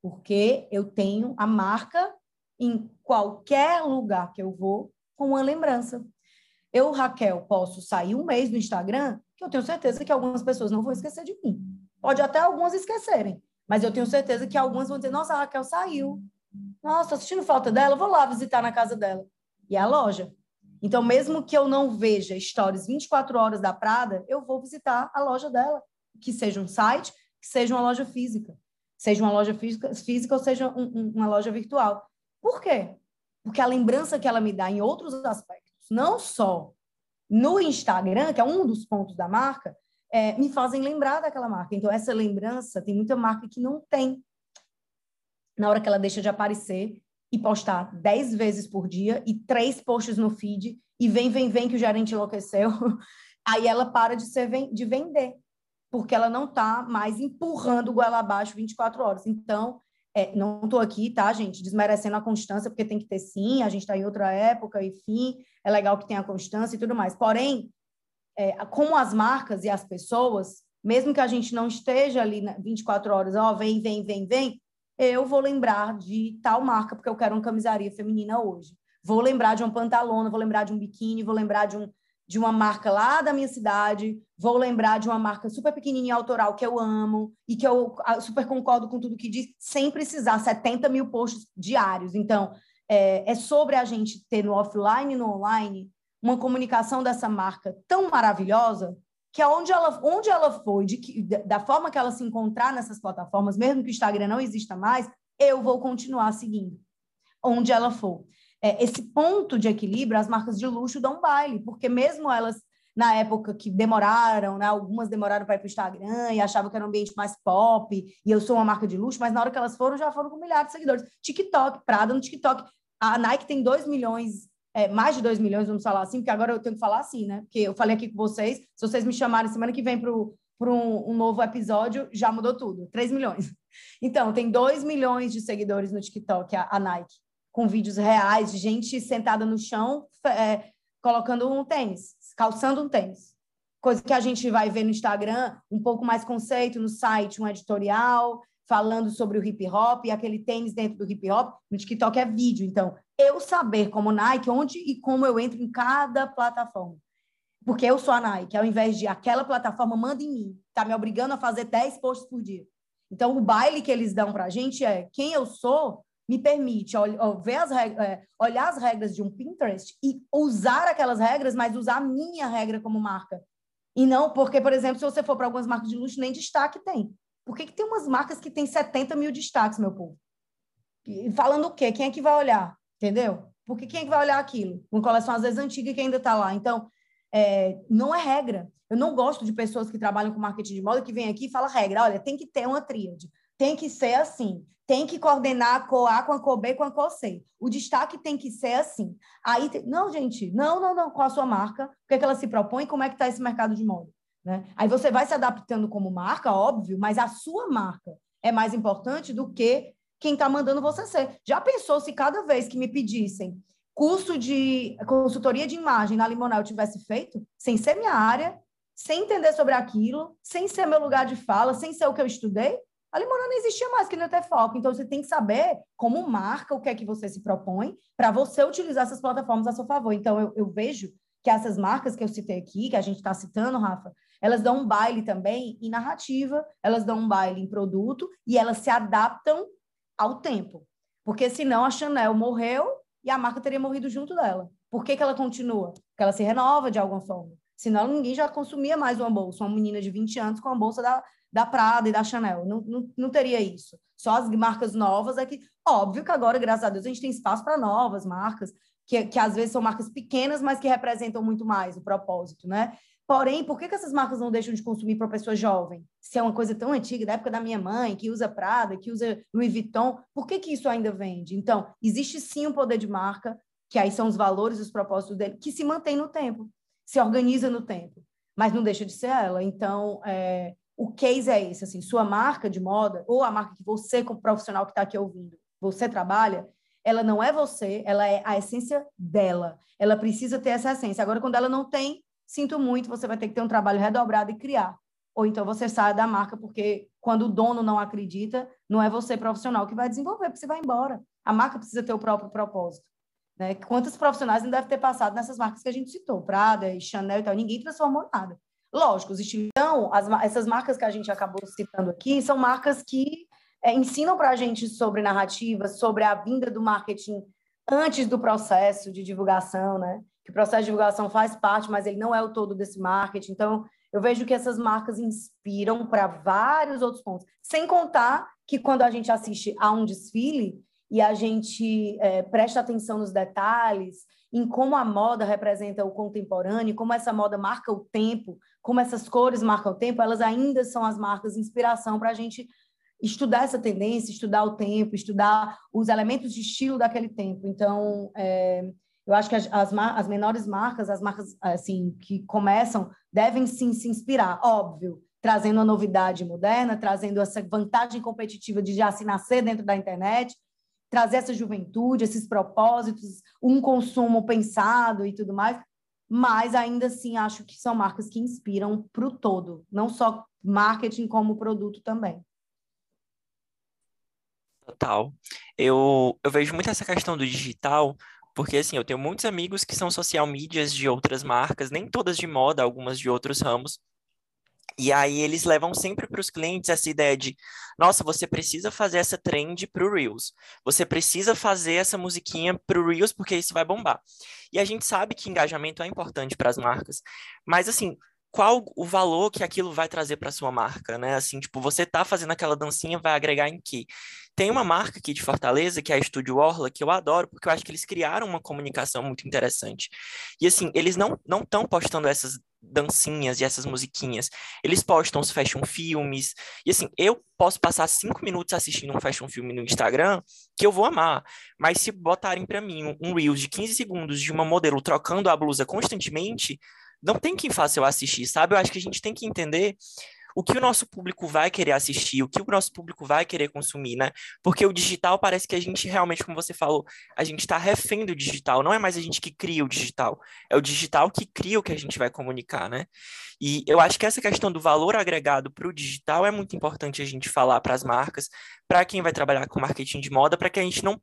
Speaker 2: Porque eu tenho a marca em qualquer lugar que eu vou com uma lembrança. Eu, Raquel, posso sair um mês no Instagram que eu tenho certeza que algumas pessoas não vão esquecer de mim. Pode até algumas esquecerem, mas eu tenho certeza que algumas vão dizer: Nossa, a Raquel saiu. Nossa, assistindo falta dela, vou lá visitar na casa dela. E é a loja. Então, mesmo que eu não veja stories 24 horas da Prada, eu vou visitar a loja dela, que seja um site, que seja uma loja física, seja uma loja física, física ou seja um, um, uma loja virtual. Por quê? Porque a lembrança que ela me dá em outros aspectos, não só no Instagram, que é um dos pontos da marca, é, me fazem lembrar daquela marca. Então, essa lembrança tem muita marca que não tem. Na hora que ela deixa de aparecer, e postar 10 vezes por dia e três posts no feed e vem, vem, vem que o gerente enlouqueceu, [laughs] aí ela para de, ser, de vender, porque ela não está mais empurrando o goela abaixo 24 horas. Então, é, não estou aqui, tá, gente, desmerecendo a constância, porque tem que ter sim, a gente está em outra época, enfim, é legal que tenha constância e tudo mais. Porém, é, como as marcas e as pessoas, mesmo que a gente não esteja ali 24 horas, ó, vem, vem, vem, vem, eu vou lembrar de tal marca, porque eu quero uma camisaria feminina hoje. Vou lembrar de uma pantalona, vou lembrar de um biquíni, vou lembrar de, um, de uma marca lá da minha cidade, vou lembrar de uma marca super pequenininha autoral que eu amo e que eu super concordo com tudo que diz, sem precisar 70 mil posts diários. Então, é, é sobre a gente ter no offline e no online uma comunicação dessa marca tão maravilhosa que aonde ela, onde ela foi, de que, da forma que ela se encontrar nessas plataformas, mesmo que o Instagram não exista mais, eu vou continuar seguindo, onde ela for. É, esse ponto de equilíbrio, as marcas de luxo dão baile, porque mesmo elas, na época que demoraram, né, algumas demoraram para ir para o Instagram e achavam que era um ambiente mais pop, e eu sou uma marca de luxo, mas na hora que elas foram, já foram com milhares de seguidores. TikTok, Prada no TikTok. A Nike tem 2 milhões é, mais de 2 milhões, vamos falar assim, porque agora eu tenho que falar assim, né? Porque eu falei aqui com vocês, se vocês me chamarem semana que vem para um, um novo episódio, já mudou tudo, 3 milhões. [laughs] Então, tem 2 milhões de seguidores no TikTok, a, a Nike, com vídeos reais de gente sentada no chão, é, colocando um tênis, calçando um tênis. Coisa que a gente vai ver no Instagram, um pouco mais conceito, no site, um editorial, falando sobre o hip hop e aquele tênis dentro do hip hop, no TikTok é vídeo. Então, eu saber como Nike onde e como eu entro em cada plataforma. Porque eu sou a Nike, ao invés de aquela plataforma manda em mim, tá me obrigando a fazer 10 posts por dia. Então, o baile que eles dão para a gente é quem eu sou me permite as regras, é, olhar as regras de um Pinterest e usar aquelas regras, mas usar a minha regra como marca. E não porque, por exemplo, se você for para algumas marcas de luxo, nem destaque tem. Por que, que tem umas marcas que têm 70 mil destaques, meu povo? falando o quê? Quem é que vai olhar? Entendeu? Porque quem é que vai olhar aquilo? Uma coleção, às vezes, antiga que ainda está lá. Então, é, não é regra. Eu não gosto de pessoas que trabalham com marketing de moda que vêm aqui e falam regra. Olha, tem que ter uma tríade. Tem que ser assim. Tem que coordenar a cor A com a cor B com a cor C. O destaque tem que ser assim. Aí, tem... não, gente, não, não, não. Qual a sua marca? O que, é que ela se propõe? Como é que está esse mercado de moda? Né? Aí você vai se adaptando como marca, óbvio, mas a sua marca é mais importante do que quem está mandando você ser. Já pensou se cada vez que me pedissem curso de consultoria de imagem na Limonel eu tivesse feito, sem ser minha área, sem entender sobre aquilo, sem ser meu lugar de fala, sem ser o que eu estudei, a Limonel não existia mais que não ter foco. Então, você tem que saber como marca o que é que você se propõe para você utilizar essas plataformas a seu favor. Então, eu, eu vejo que essas marcas que eu citei aqui, que a gente está citando, Rafa, elas dão um baile também em narrativa, elas dão um baile em produto e elas se adaptam ao tempo. Porque senão a Chanel morreu e a marca teria morrido junto dela. Por que, que ela continua? Porque ela se renova de alguma forma. Senão ninguém já consumia mais uma bolsa. Uma menina de 20 anos com a bolsa da, da Prada e da Chanel. Não, não, não teria isso. Só as marcas novas é que. Óbvio que agora, graças a Deus, a gente tem espaço para novas marcas, que, que às vezes são marcas pequenas, mas que representam muito mais o propósito, né? Porém, por que, que essas marcas não deixam de consumir para pessoa jovem? Se é uma coisa tão antiga, da época da minha mãe, que usa Prada, que usa Louis Vuitton, por que, que isso ainda vende? Então, existe sim um poder de marca, que aí são os valores, os propósitos dele, que se mantém no tempo, se organiza no tempo, mas não deixa de ser ela. Então, é, o case é esse, assim, sua marca de moda, ou a marca que você, como profissional que está aqui ouvindo, você trabalha, ela não é você, ela é a essência dela. Ela precisa ter essa essência. Agora, quando ela não tem, sinto muito, você vai ter que ter um trabalho redobrado e criar. Ou então você sai da marca, porque quando o dono não acredita, não é você profissional que vai desenvolver, porque você vai embora. A marca precisa ter o próprio propósito. Né? Quantos profissionais não devem ter passado nessas marcas que a gente citou, Prada e Chanel e tal, ninguém transformou nada. Lógico, os estilos. Então, as, essas marcas que a gente acabou citando aqui são marcas que é, ensinam para a gente sobre narrativa, sobre a vinda do marketing antes do processo de divulgação, né? que o processo de divulgação faz parte, mas ele não é o todo desse marketing. Então, eu vejo que essas marcas inspiram para vários outros pontos. Sem contar que quando a gente assiste a um desfile e a gente é, presta atenção nos detalhes, em como a moda representa o contemporâneo, como essa moda marca o tempo, como essas cores marcam o tempo, elas ainda são as marcas de inspiração para a gente estudar essa tendência, estudar o tempo, estudar os elementos de estilo daquele tempo. Então, é, eu acho que as, as, as, menores marcas, as marcas assim que começam, devem sim se inspirar, óbvio, trazendo uma novidade moderna, trazendo essa vantagem competitiva de já se nascer dentro da internet, trazer essa juventude, esses propósitos, um consumo pensado e tudo mais, mas ainda assim acho que são marcas que inspiram para o todo, não só marketing como produto também.
Speaker 1: Total. Eu, eu vejo muito essa questão do digital porque, assim, eu tenho muitos amigos que são social medias de outras marcas, nem todas de moda, algumas de outros ramos. E aí eles levam sempre para os clientes essa ideia de, nossa, você precisa fazer essa trend para o Reels. Você precisa fazer essa musiquinha para o Reels porque isso vai bombar. E a gente sabe que engajamento é importante para as marcas. Mas assim, qual o valor que aquilo vai trazer para sua marca, né? Assim, tipo, você tá fazendo aquela dancinha, vai agregar em quê? Tem uma marca aqui de Fortaleza, que é a Estúdio Orla, que eu adoro, porque eu acho que eles criaram uma comunicação muito interessante. E assim, eles não não estão postando essas dancinhas e essas musiquinhas. Eles postam os fashion filmes. E assim, eu posso passar cinco minutos assistindo um fashion filme no Instagram que eu vou amar. Mas se botarem para mim um Reels de 15 segundos de uma modelo trocando a blusa constantemente, não tem quem faça eu assistir, sabe? Eu acho que a gente tem que entender o que o nosso público vai querer assistir, o que o nosso público vai querer consumir, né? Porque o digital parece que a gente realmente, como você falou, a gente está refém do digital, não é mais a gente que cria o digital, é o digital que cria o que a gente vai comunicar, né? E eu acho que essa questão do valor agregado para o digital é muito importante a gente falar para as marcas, para quem vai trabalhar com marketing de moda, para que a gente não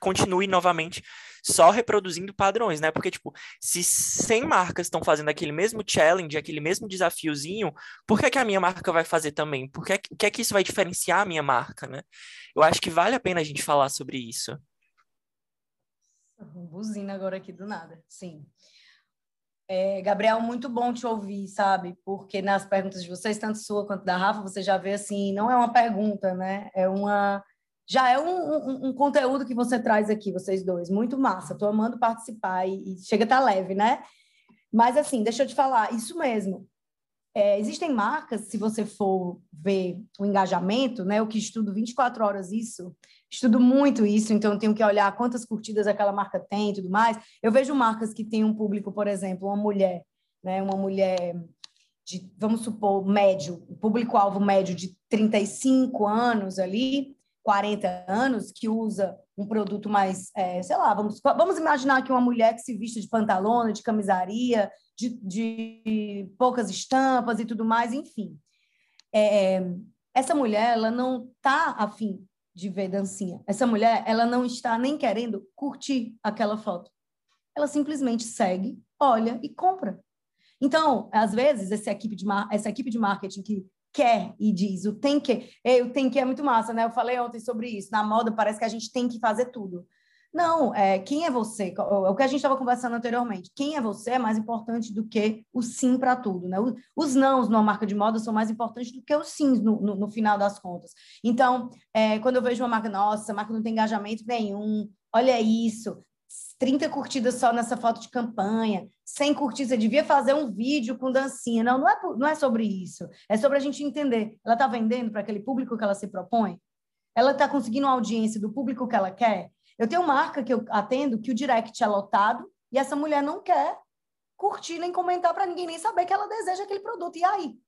Speaker 1: continue novamente só reproduzindo padrões, né? Porque, tipo, se 100 marcas estão fazendo aquele mesmo challenge, aquele mesmo desafiozinho, por que, que a minha marca vai fazer também? Por que, que é que isso vai diferenciar a minha marca, né? Eu acho que vale a pena a gente falar sobre isso.
Speaker 2: Buzina agora aqui do nada, sim. É, Gabriel, muito bom te ouvir, sabe? Porque nas perguntas de vocês, tanto sua quanto da Rafa, você já vê assim, não é uma pergunta, né? É uma já é um, um, um, conteúdo que você traz aqui, vocês dois. Muito massa. Estou amando participar e, e chega a tá leve, né? Mas, assim, deixa eu te falar, isso mesmo. É, existem marcas, se você for ver o engajamento, né? Eu que estudo 24 horas isso, estudo muito isso, então tenho que olhar quantas curtidas aquela marca tem e tudo mais. Eu vejo marcas que têm um público, por exemplo, uma mulher, né? Uma mulher de, vamos supor, médio, público-alvo médio de 35 anos ali, 40 anos, que usa um produto mais, é, sei lá, vamos, vamos imaginar que uma mulher que se viste de pantalona, de camisaria, de, de poucas estampas e tudo mais, enfim. É, essa mulher, ela não está afim de ver dancinha. Essa mulher, ela não está nem querendo curtir aquela foto. Ela simplesmente segue, olha e compra. Então, às vezes, essa equipe de, essa equipe de marketing que quer e diz o tem que, Ei, o tem que é muito massa, né? Eu falei ontem sobre isso. Na moda parece que a gente tem que fazer tudo. Não, é, quem é você? O que a gente estava conversando anteriormente. Quem é você é mais importante do que o sim para tudo. Né? Os nãos numa marca de moda são mais importantes do que os sims no, no, no final das contas. Então, é, quando eu vejo uma marca, nossa, a marca não tem engajamento nenhum, olha isso, 30 curtidas só nessa foto de campanha, 100 curtidas, você devia fazer um vídeo com dancinha. Não, não é, não é sobre isso. É sobre a gente entender. Ela está vendendo para aquele público que ela se propõe? Ela está conseguindo uma audiência do público que ela quer? Eu tenho marca que eu atendo que o direct é lotado e essa mulher não quer curtir nem comentar para ninguém nem saber que ela deseja aquele produto. E aí?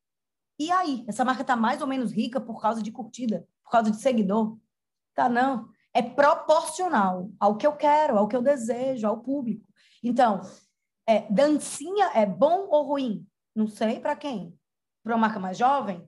Speaker 2: E aí? Essa marca está mais ou menos rica por causa de curtida, por causa de seguidor? Tá, não. É proporcional ao que eu quero, ao que eu desejo, ao público. Então, é, dancinha é bom ou ruim? Não sei para quem. Para uma marca mais jovem?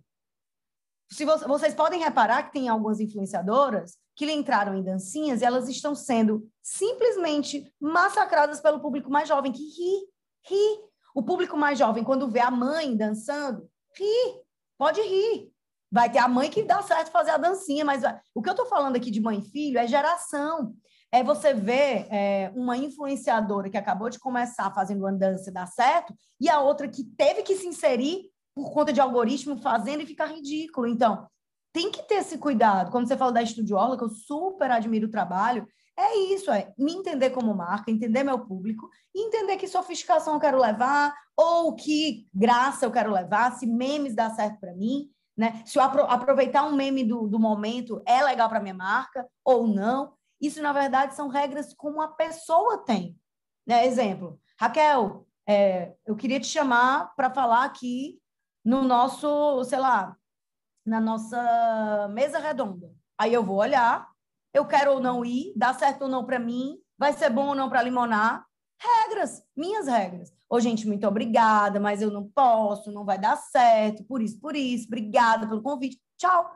Speaker 2: Se vocês podem reparar que tem algumas influenciadoras que entraram em dancinhas e elas estão sendo simplesmente massacradas pelo público mais jovem, que ri, ri. O público mais jovem, quando vê a mãe dançando, ri, pode rir. Vai ter a mãe que dá certo fazer a dancinha, mas o que eu estou falando aqui de mãe e filho é geração. É você ver é, uma influenciadora que acabou de começar fazendo uma dança dar certo e a outra que teve que se inserir por conta de algoritmo fazendo e ficar ridículo. Então, tem que ter esse cuidado. Como você falou da Estúdio Orla, que eu super admiro o trabalho, é isso, é me entender como marca, entender meu público, entender que sofisticação eu quero levar, ou que graça eu quero levar, se memes dá certo para mim, né? Se eu apro aproveitar um meme do, do momento é legal para minha marca ou não. Isso, na verdade, são regras como a pessoa tem. Né? Exemplo, Raquel, é, eu queria te chamar para falar aqui no nosso, sei lá, na nossa mesa redonda. Aí eu vou olhar, eu quero ou não ir, dá certo ou não para mim, vai ser bom ou não para limonar. Regras, minhas regras. Ô, gente, muito obrigada, mas eu não posso, não vai dar certo, por isso, por isso, obrigada pelo convite. Tchau.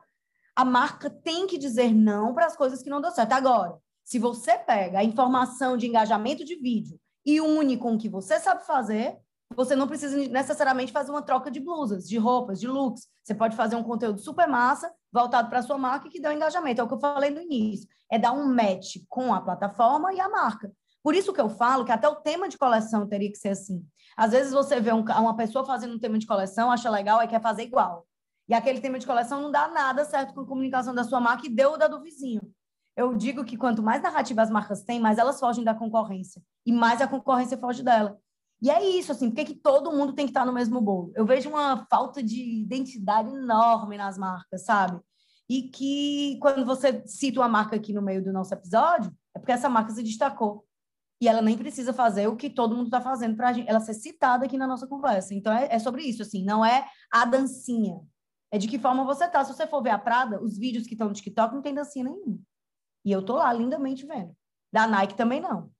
Speaker 2: A marca tem que dizer não para as coisas que não dão certo. Agora, se você pega a informação de engajamento de vídeo e une com o que você sabe fazer, você não precisa necessariamente fazer uma troca de blusas, de roupas, de looks. Você pode fazer um conteúdo super massa, voltado para a sua marca e que dê um engajamento. É o que eu falei no início. É dar um match com a plataforma e a marca. Por isso que eu falo que até o tema de coleção teria que ser assim. Às vezes você vê um, uma pessoa fazendo um tema de coleção, acha legal e quer fazer igual. E aquele tema de coleção não dá nada certo com a comunicação da sua marca e deu da do vizinho. Eu digo que quanto mais narrativa as marcas têm, mais elas fogem da concorrência. E mais a concorrência foge dela. E é isso, assim, por que todo mundo tem que estar no mesmo bolo? Eu vejo uma falta de identidade enorme nas marcas, sabe? E que quando você cita uma marca aqui no meio do nosso episódio, é porque essa marca se destacou. E ela nem precisa fazer o que todo mundo está fazendo para ela ser citada aqui na nossa conversa. Então é, é sobre isso, assim, não é a dancinha. É de que forma você tá. Se você for ver a Prada, os vídeos que estão no TikTok não tem dancinha nenhuma. E eu tô lá lindamente vendo. Da Nike também não.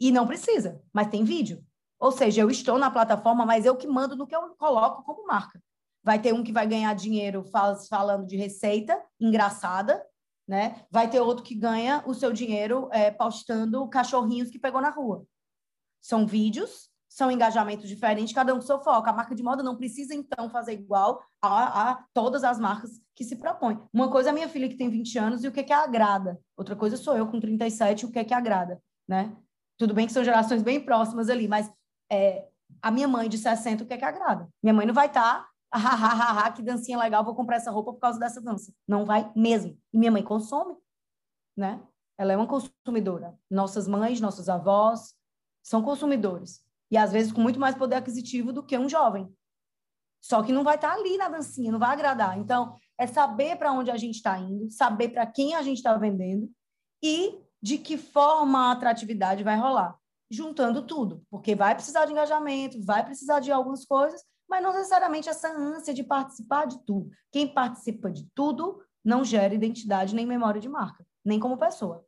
Speaker 2: E não precisa, mas tem vídeo. Ou seja, eu estou na plataforma, mas eu que mando no que eu coloco como marca. Vai ter um que vai ganhar dinheiro falando de receita engraçada, né? Vai ter outro que ganha o seu dinheiro é, postando cachorrinhos que pegou na rua. São vídeos, são engajamentos diferentes, cada um com seu foco. A marca de moda não precisa, então, fazer igual a, a todas as marcas que se propõem. Uma coisa é a minha filha que tem 20 anos e o que, que agrada. Outra coisa sou eu com 37 o que, que agrada, né? Tudo bem que são gerações bem próximas ali, mas é, a minha mãe de 60, o que é que agrada? Minha mãe não vai estar tá [laughs] ah, que dancinha legal, vou comprar essa roupa por causa dessa dança. Não vai mesmo. E minha mãe consome, né? Ela é uma consumidora. Nossas mães, nossos avós são consumidores. E às vezes com muito mais poder aquisitivo do que um jovem. Só que não vai estar ali na dancinha, não vai agradar. Então, é saber para onde a gente está indo, saber para quem a gente está vendendo e de que forma a atratividade vai rolar. Juntando tudo, porque vai precisar de engajamento, vai precisar de algumas coisas, mas não necessariamente essa ânsia de participar de tudo. Quem participa de tudo não gera identidade nem memória de marca, nem como pessoa.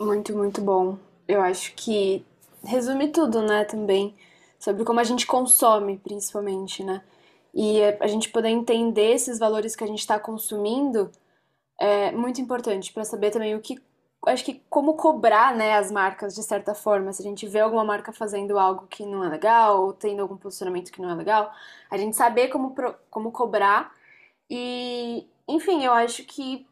Speaker 3: Muito, muito bom. Eu acho que resume tudo, né, também, sobre como a gente consome, principalmente, né? E a gente poder entender esses valores que a gente está consumindo é muito importante para saber também o que acho que como cobrar, né, as marcas de certa forma. Se a gente vê alguma marca fazendo algo que não é legal ou tendo algum posicionamento que não é legal, a gente saber como, como cobrar. E, enfim, eu acho que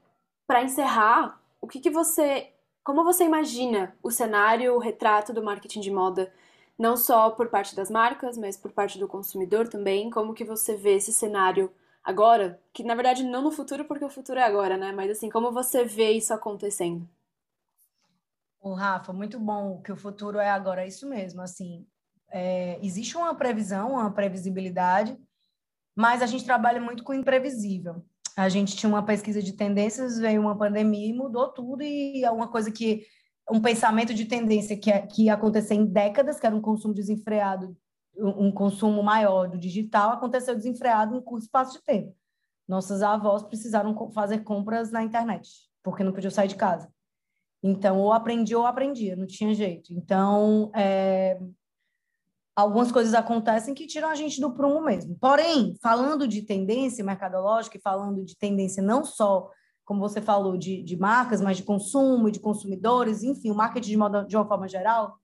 Speaker 3: para encerrar, o que, que você, como você imagina o cenário, o retrato do marketing de moda, não só por parte das marcas, mas por parte do consumidor também? Como que você vê esse cenário agora? Que na verdade não no futuro, porque o futuro é agora, né? Mas assim, como você vê isso acontecendo?
Speaker 2: O Rafa, muito bom que o futuro é agora, é isso mesmo. Assim, é, existe uma previsão, uma previsibilidade, mas a gente trabalha muito com o imprevisível. A gente tinha uma pesquisa de tendências, veio uma pandemia e mudou tudo, e é uma coisa que um pensamento de tendência que, é, que ia acontecer em décadas, que era um consumo desenfreado, um consumo maior do digital, aconteceu desenfreado em curto espaço de tempo. Nossas avós precisaram fazer compras na internet, porque não podiam sair de casa. Então, ou aprendi ou aprendia, não tinha jeito. Então, é, algumas coisas acontecem que tiram a gente do prumo mesmo. Porém, falando de tendência mercadológica e falando de tendência não só, como você falou, de, de marcas, mas de consumo, de consumidores, enfim, o marketing de, moda, de uma forma geral,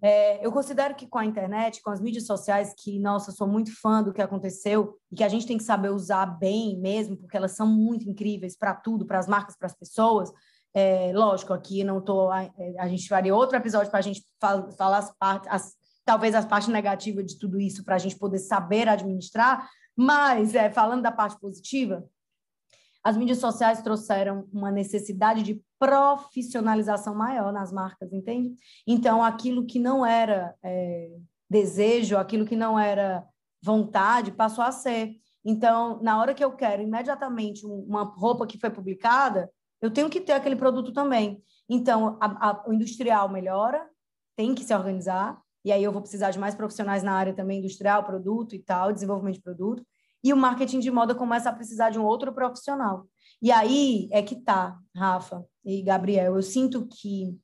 Speaker 2: é, eu considero que com a internet, com as mídias sociais, que, nossa, sou muito fã do que aconteceu e que a gente tem que saber usar bem mesmo, porque elas são muito incríveis para tudo, para as marcas, para as pessoas, é, lógico, aqui não tô. A, é, a gente faria outro episódio para a gente fal, falar as partes, as, talvez as partes negativas de tudo isso, para a gente poder saber administrar. Mas, é, falando da parte positiva, as mídias sociais trouxeram uma necessidade de profissionalização maior nas marcas, entende? Então, aquilo que não era é, desejo, aquilo que não era vontade, passou a ser. Então, na hora que eu quero imediatamente uma roupa que foi publicada, eu tenho que ter aquele produto também. Então, a, a, o industrial melhora, tem que se organizar, e aí eu vou precisar de mais profissionais na área também industrial, produto e tal, desenvolvimento de produto. E o marketing de moda começa a precisar de um outro profissional. E aí é que tá, Rafa e Gabriel. Eu sinto que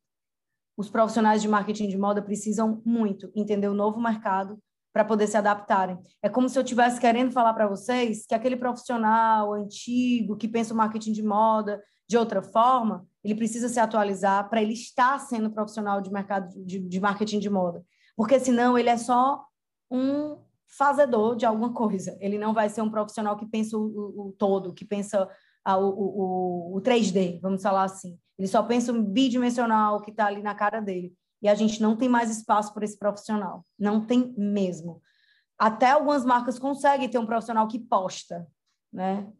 Speaker 2: os profissionais de marketing de moda precisam muito entender o novo mercado para poder se adaptarem. É como se eu estivesse querendo falar para vocês que aquele profissional antigo que pensa o marketing de moda de outra forma, ele precisa se atualizar para ele estar sendo profissional de mercado de, de marketing de moda. Porque senão ele é só um fazedor de alguma coisa. Ele não vai ser um profissional que pensa o, o, o todo, que pensa a, o, o, o 3D, vamos falar assim. Ele só pensa um bidimensional que está ali na cara dele. E a gente não tem mais espaço para esse profissional. Não tem mesmo. Até algumas marcas conseguem ter um profissional que posta, né?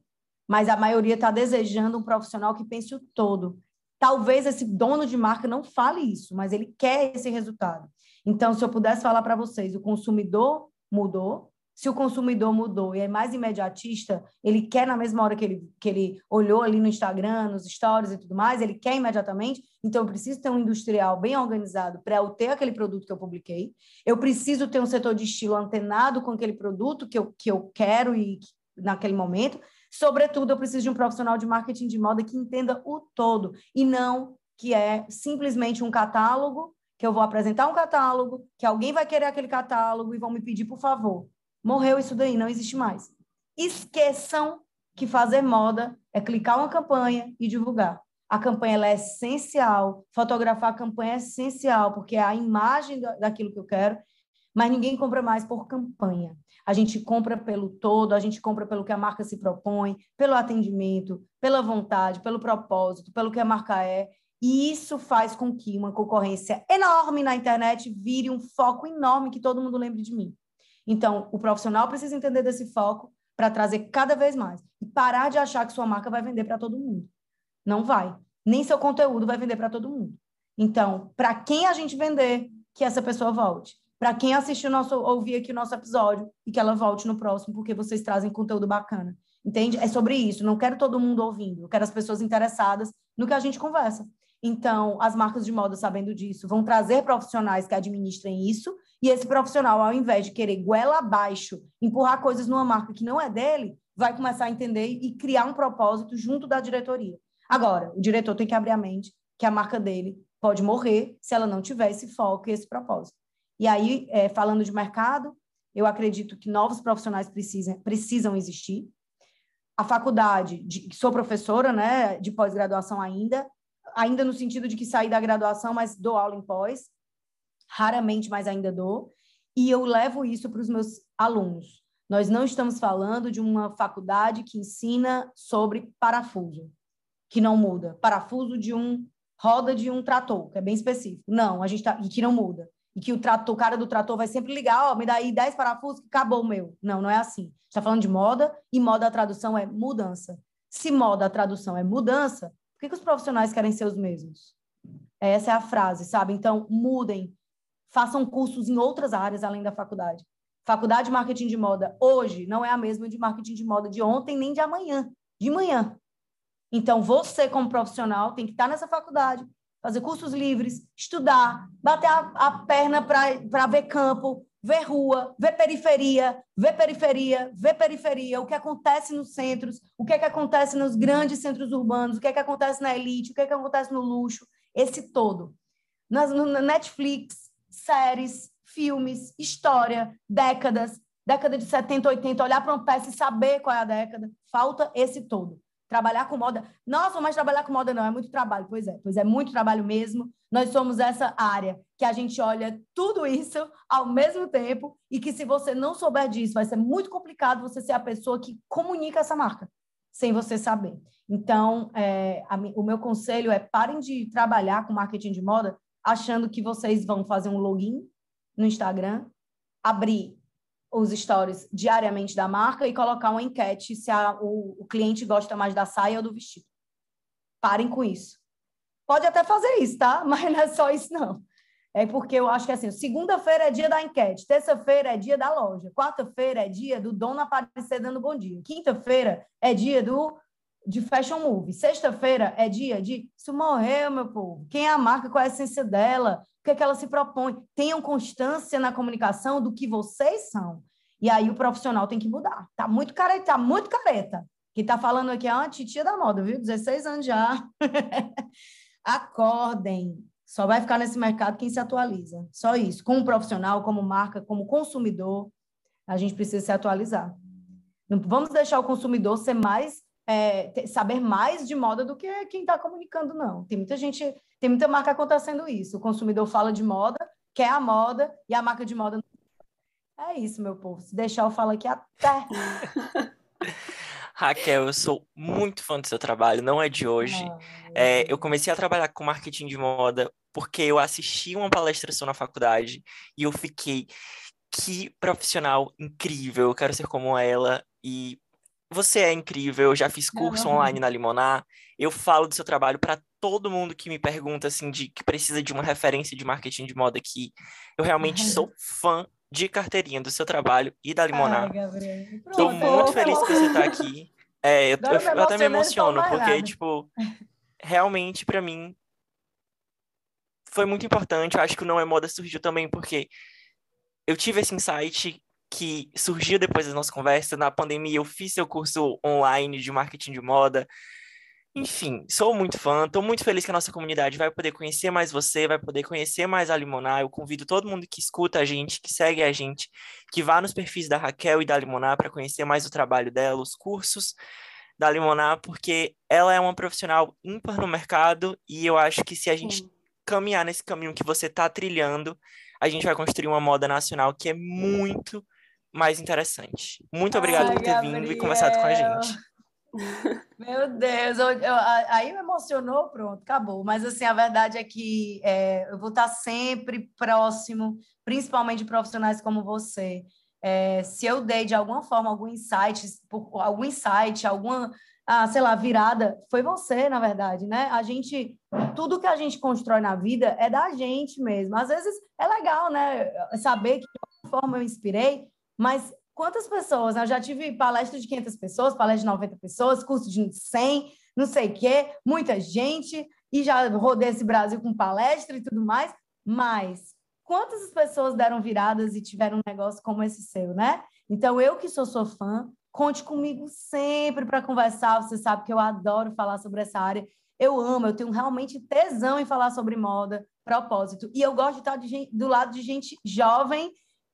Speaker 2: Mas a maioria está desejando um profissional que pense o todo. Talvez esse dono de marca não fale isso, mas ele quer esse resultado. Então, se eu pudesse falar para vocês, o consumidor mudou. Se o consumidor mudou e é mais imediatista, ele quer na mesma hora que ele, que ele olhou ali no Instagram, nos stories e tudo mais, ele quer imediatamente. Então, eu preciso ter um industrial bem organizado para eu ter aquele produto que eu publiquei. Eu preciso ter um setor de estilo antenado com aquele produto que eu, que eu quero e naquele momento. Sobretudo, eu preciso de um profissional de marketing de moda que entenda o todo e não que é simplesmente um catálogo, que eu vou apresentar um catálogo, que alguém vai querer aquele catálogo e vão me pedir, por favor. Morreu isso daí, não existe mais. Esqueçam que fazer moda é clicar uma campanha e divulgar. A campanha é essencial, fotografar a campanha é essencial, porque é a imagem daquilo que eu quero, mas ninguém compra mais por campanha. A gente compra pelo todo, a gente compra pelo que a marca se propõe, pelo atendimento, pela vontade, pelo propósito, pelo que a marca é. E isso faz com que uma concorrência enorme na internet vire um foco enorme que todo mundo lembre de mim. Então, o profissional precisa entender desse foco para trazer cada vez mais e parar de achar que sua marca vai vender para todo mundo. Não vai. Nem seu conteúdo vai vender para todo mundo. Então, para quem a gente vender, que essa pessoa volte. Para quem assistiu nosso, ouvir aqui o nosso episódio e que ela volte no próximo, porque vocês trazem conteúdo bacana. Entende? É sobre isso. Não quero todo mundo ouvindo. Eu quero as pessoas interessadas no que a gente conversa. Então, as marcas de moda, sabendo disso, vão trazer profissionais que administrem isso, e esse profissional, ao invés de querer goela abaixo, empurrar coisas numa marca que não é dele, vai começar a entender e criar um propósito junto da diretoria. Agora, o diretor tem que abrir a mente que a marca dele pode morrer se ela não tiver esse foco e esse propósito. E aí, é, falando de mercado, eu acredito que novos profissionais precisam, precisam existir. A faculdade, de, sou professora né, de pós-graduação ainda, ainda no sentido de que saí da graduação, mas dou aula em pós, raramente, mas ainda dou, e eu levo isso para os meus alunos. Nós não estamos falando de uma faculdade que ensina sobre parafuso, que não muda, parafuso de um roda de um trator, que é bem específico. Não, a gente tá, e que não muda. E que o trator, o cara do trator vai sempre ligar, ó, oh, me dá aí 10 parafusos que acabou o meu. Não, não é assim. está falando de moda e moda a tradução é mudança. Se moda a tradução é mudança, que, que os profissionais querem ser os mesmos? Essa é a frase, sabe? Então, mudem, façam cursos em outras áreas além da faculdade. Faculdade de marketing de moda hoje não é a mesma de marketing de moda de ontem nem de amanhã, de manhã. Então, você, como profissional, tem que estar nessa faculdade, fazer cursos livres, estudar, bater a, a perna para ver campo, ver rua, ver periferia, ver periferia, ver periferia, o que acontece nos centros, o que é que acontece nos grandes centros urbanos, o que é que acontece na elite, o que é que acontece no luxo, esse todo. Nas, no Netflix, séries, filmes, história, décadas, década de 70, 80, olhar para uma peça e saber qual é a década, falta esse todo. Trabalhar com moda. Nossa, mas trabalhar com moda não, é muito trabalho. Pois é, pois é muito trabalho mesmo. Nós somos essa área que a gente olha tudo isso ao mesmo tempo e que se você não souber disso, vai ser muito complicado você ser a pessoa que comunica essa marca sem você saber. Então, é, a, o meu conselho é parem de trabalhar com marketing de moda achando que vocês vão fazer um login no Instagram, abrir os stories diariamente da marca e colocar uma enquete se a, o, o cliente gosta mais da saia ou do vestido. Parem com isso. Pode até fazer isso, tá? [laughs] Mas não é só isso, não. É porque eu acho que assim, segunda-feira é dia da enquete, terça-feira é dia da loja, quarta-feira é dia do dono aparecer dando bom dia, quinta-feira é dia do de fashion movie, sexta-feira é dia de isso morreu, meu povo. Quem é a marca, qual é a essência dela, o que, é que ela se propõe. Tenham constância na comunicação do que vocês são. E aí o profissional tem que mudar. Tá muito careta, tá muito careta. Quem tá falando aqui é uma titia da moda, viu? 16 anos já. [laughs] Acordem. Só vai ficar nesse mercado quem se atualiza. Só isso. Como profissional, como marca, como consumidor, a gente precisa se atualizar. Não vamos deixar o consumidor ser mais é, saber mais de moda do que quem está comunicando, não. Tem muita gente, tem muita marca acontecendo isso. O consumidor fala de moda, quer a moda, e a marca de moda. É isso, meu povo. Se deixar, eu falo aqui até. [laughs]
Speaker 1: Raquel, eu sou muito fã do seu trabalho, não é de hoje. É, eu comecei a trabalhar com marketing de moda porque eu assisti uma palestra sua na faculdade e eu fiquei, que profissional incrível, eu quero ser como ela. E você é incrível, eu já fiz curso uhum. online na Limonar. Eu falo do seu trabalho para todo mundo que me pergunta assim de que precisa de uma referência de marketing de moda aqui. Eu realmente uhum. sou [laughs] fã de carteirinha do seu trabalho e da Limonar. Estou muito feliz que você está aqui. É, eu, eu, eu até me emociono, porque, tipo, [laughs] realmente, para mim, foi muito importante. Eu acho que o Não é Moda surgiu também porque eu tive esse insight que surgiu depois da nossa conversa. Na pandemia, eu fiz seu curso online de marketing de moda. Enfim, sou muito fã, estou muito feliz que a nossa comunidade vai poder conhecer mais você, vai poder conhecer mais a Limonar. Eu convido todo mundo que escuta a gente, que segue a gente, que vá nos perfis da Raquel e da Limonar para conhecer mais o trabalho dela, os cursos da Limonar, porque ela é uma profissional ímpar no mercado e eu acho que se a gente caminhar nesse caminho que você está trilhando, a gente vai construir uma moda nacional que é muito mais interessante. Muito obrigado Ai, por ter Gabriel. vindo e conversado com a gente. [laughs]
Speaker 2: Meu Deus, eu, eu, aí me emocionou, pronto, acabou. Mas assim, a verdade é que é, eu vou estar sempre próximo, principalmente de profissionais como você, É, se eu dei de alguma forma algum insight, algum insight, alguma, ah, sei lá, virada, foi você, na verdade, né? A gente, tudo que a gente constrói na vida é da gente mesmo. Às vezes é legal, né? Saber que de alguma forma eu inspirei, mas quantas pessoas? Né? Eu já tive palestra de 500 pessoas, palestra de 90 pessoas, curso de 100, não sei o quê, muita gente, e já rodei esse Brasil com palestra e tudo mais, mas quantas pessoas deram viradas e tiveram um negócio como esse seu, né? Então, eu que sou, sou fã, conte comigo sempre para conversar, você sabe que eu adoro falar sobre essa área, eu amo, eu tenho realmente tesão em falar sobre moda, propósito, e eu gosto de estar de gente, do lado de gente jovem,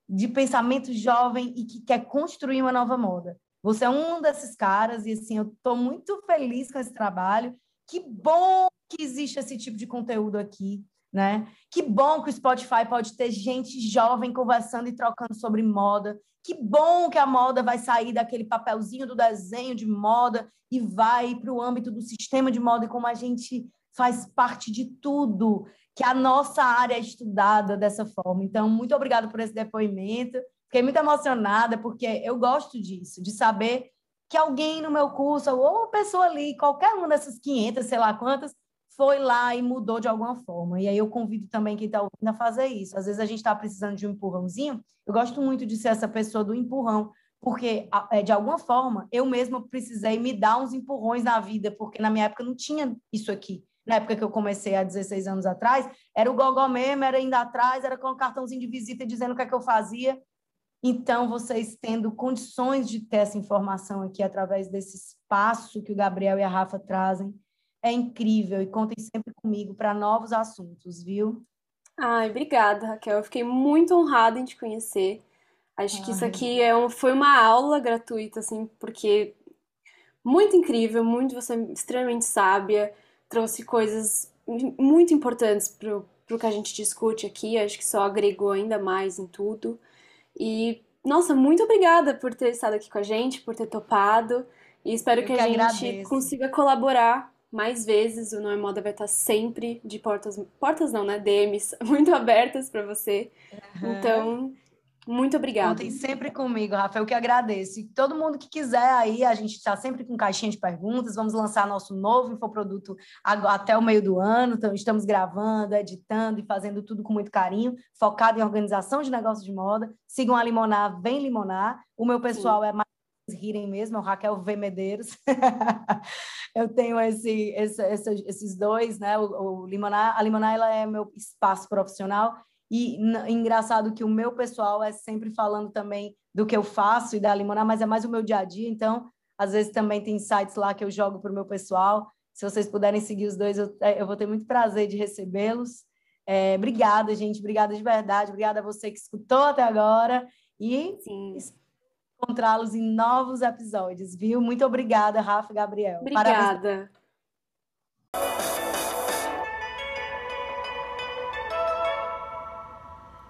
Speaker 2: de pensamento jovem e que quer construir uma nova moda. Você é um desses caras e assim, eu estou muito feliz com esse trabalho. Que bom que existe esse tipo de conteúdo aqui, né? Que bom que o Spotify pode ter gente jovem conversando e trocando sobre moda. Que bom que a moda vai sair daquele papelzinho do desenho de moda e vai para o âmbito do sistema de moda e como a gente faz parte de tudo, que a nossa área é estudada dessa forma. Então, muito obrigada por esse depoimento. Fiquei muito emocionada, porque eu gosto disso, de saber que alguém no meu curso, ou uma pessoa ali, qualquer uma dessas 500, sei lá quantas, foi lá e mudou de alguma forma. E aí eu convido também quem está ouvindo a fazer isso. Às vezes a gente está precisando de um empurrãozinho. Eu gosto muito de ser essa pessoa do empurrão, porque é, de alguma forma eu mesma precisei me dar uns empurrões na vida, porque na minha época não tinha isso aqui. Na época que eu comecei há 16 anos atrás, era o gogó mesmo, era indo atrás, era com um cartãozinho de visita dizendo o que é que eu fazia. Então, vocês tendo condições de ter essa informação aqui através desse espaço que o Gabriel e a Rafa trazem, é incrível. E contem sempre comigo para novos assuntos, viu?
Speaker 3: Ai, obrigada, Raquel. Eu fiquei muito honrada em te conhecer. Acho que isso aqui é um, foi uma aula gratuita, assim, porque muito incrível, muito você é extremamente sábia, trouxe coisas muito importantes para o que a gente discute aqui. Acho que só agregou ainda mais em tudo. E, nossa, muito obrigada por ter estado aqui com a gente, por ter topado. E espero que, que, a gente agradeço. consiga colaborar mais vezes. O Não é Moda vai estar sempre de portas. Portas não, né? DMs [laughs] muito abertas para você. Uhum. Então, muito obrigada.
Speaker 2: Contem sempre comigo, Rafael, que agradeço. E todo mundo que quiser aí, a gente está sempre com caixinha de perguntas. Vamos lançar nosso novo infoproduto até o meio do ano. Então, estamos gravando, editando e fazendo tudo com muito carinho, focado em organização de negócios de moda. Sigam a Limonar, vem Limonar. O meu pessoal Sim. é mais rirem mesmo, é o Raquel V. Medeiros. [laughs] eu tenho esse, esse, esses dois, né? O, o Limonar, a Limonar ela é meu espaço profissional e engraçado que o meu pessoal é sempre falando também do que eu faço e da limonar, mas é mais o meu dia a dia. Então, às vezes também tem sites lá que eu jogo para o meu pessoal. Se vocês puderem seguir os dois, eu, é, eu vou ter muito prazer de recebê-los. É, obrigada, gente. Obrigada de verdade. Obrigada a você que escutou até agora. E encontrá-los em novos episódios, viu? Muito obrigada, Rafa e Gabriel.
Speaker 3: Obrigada. Parabéns.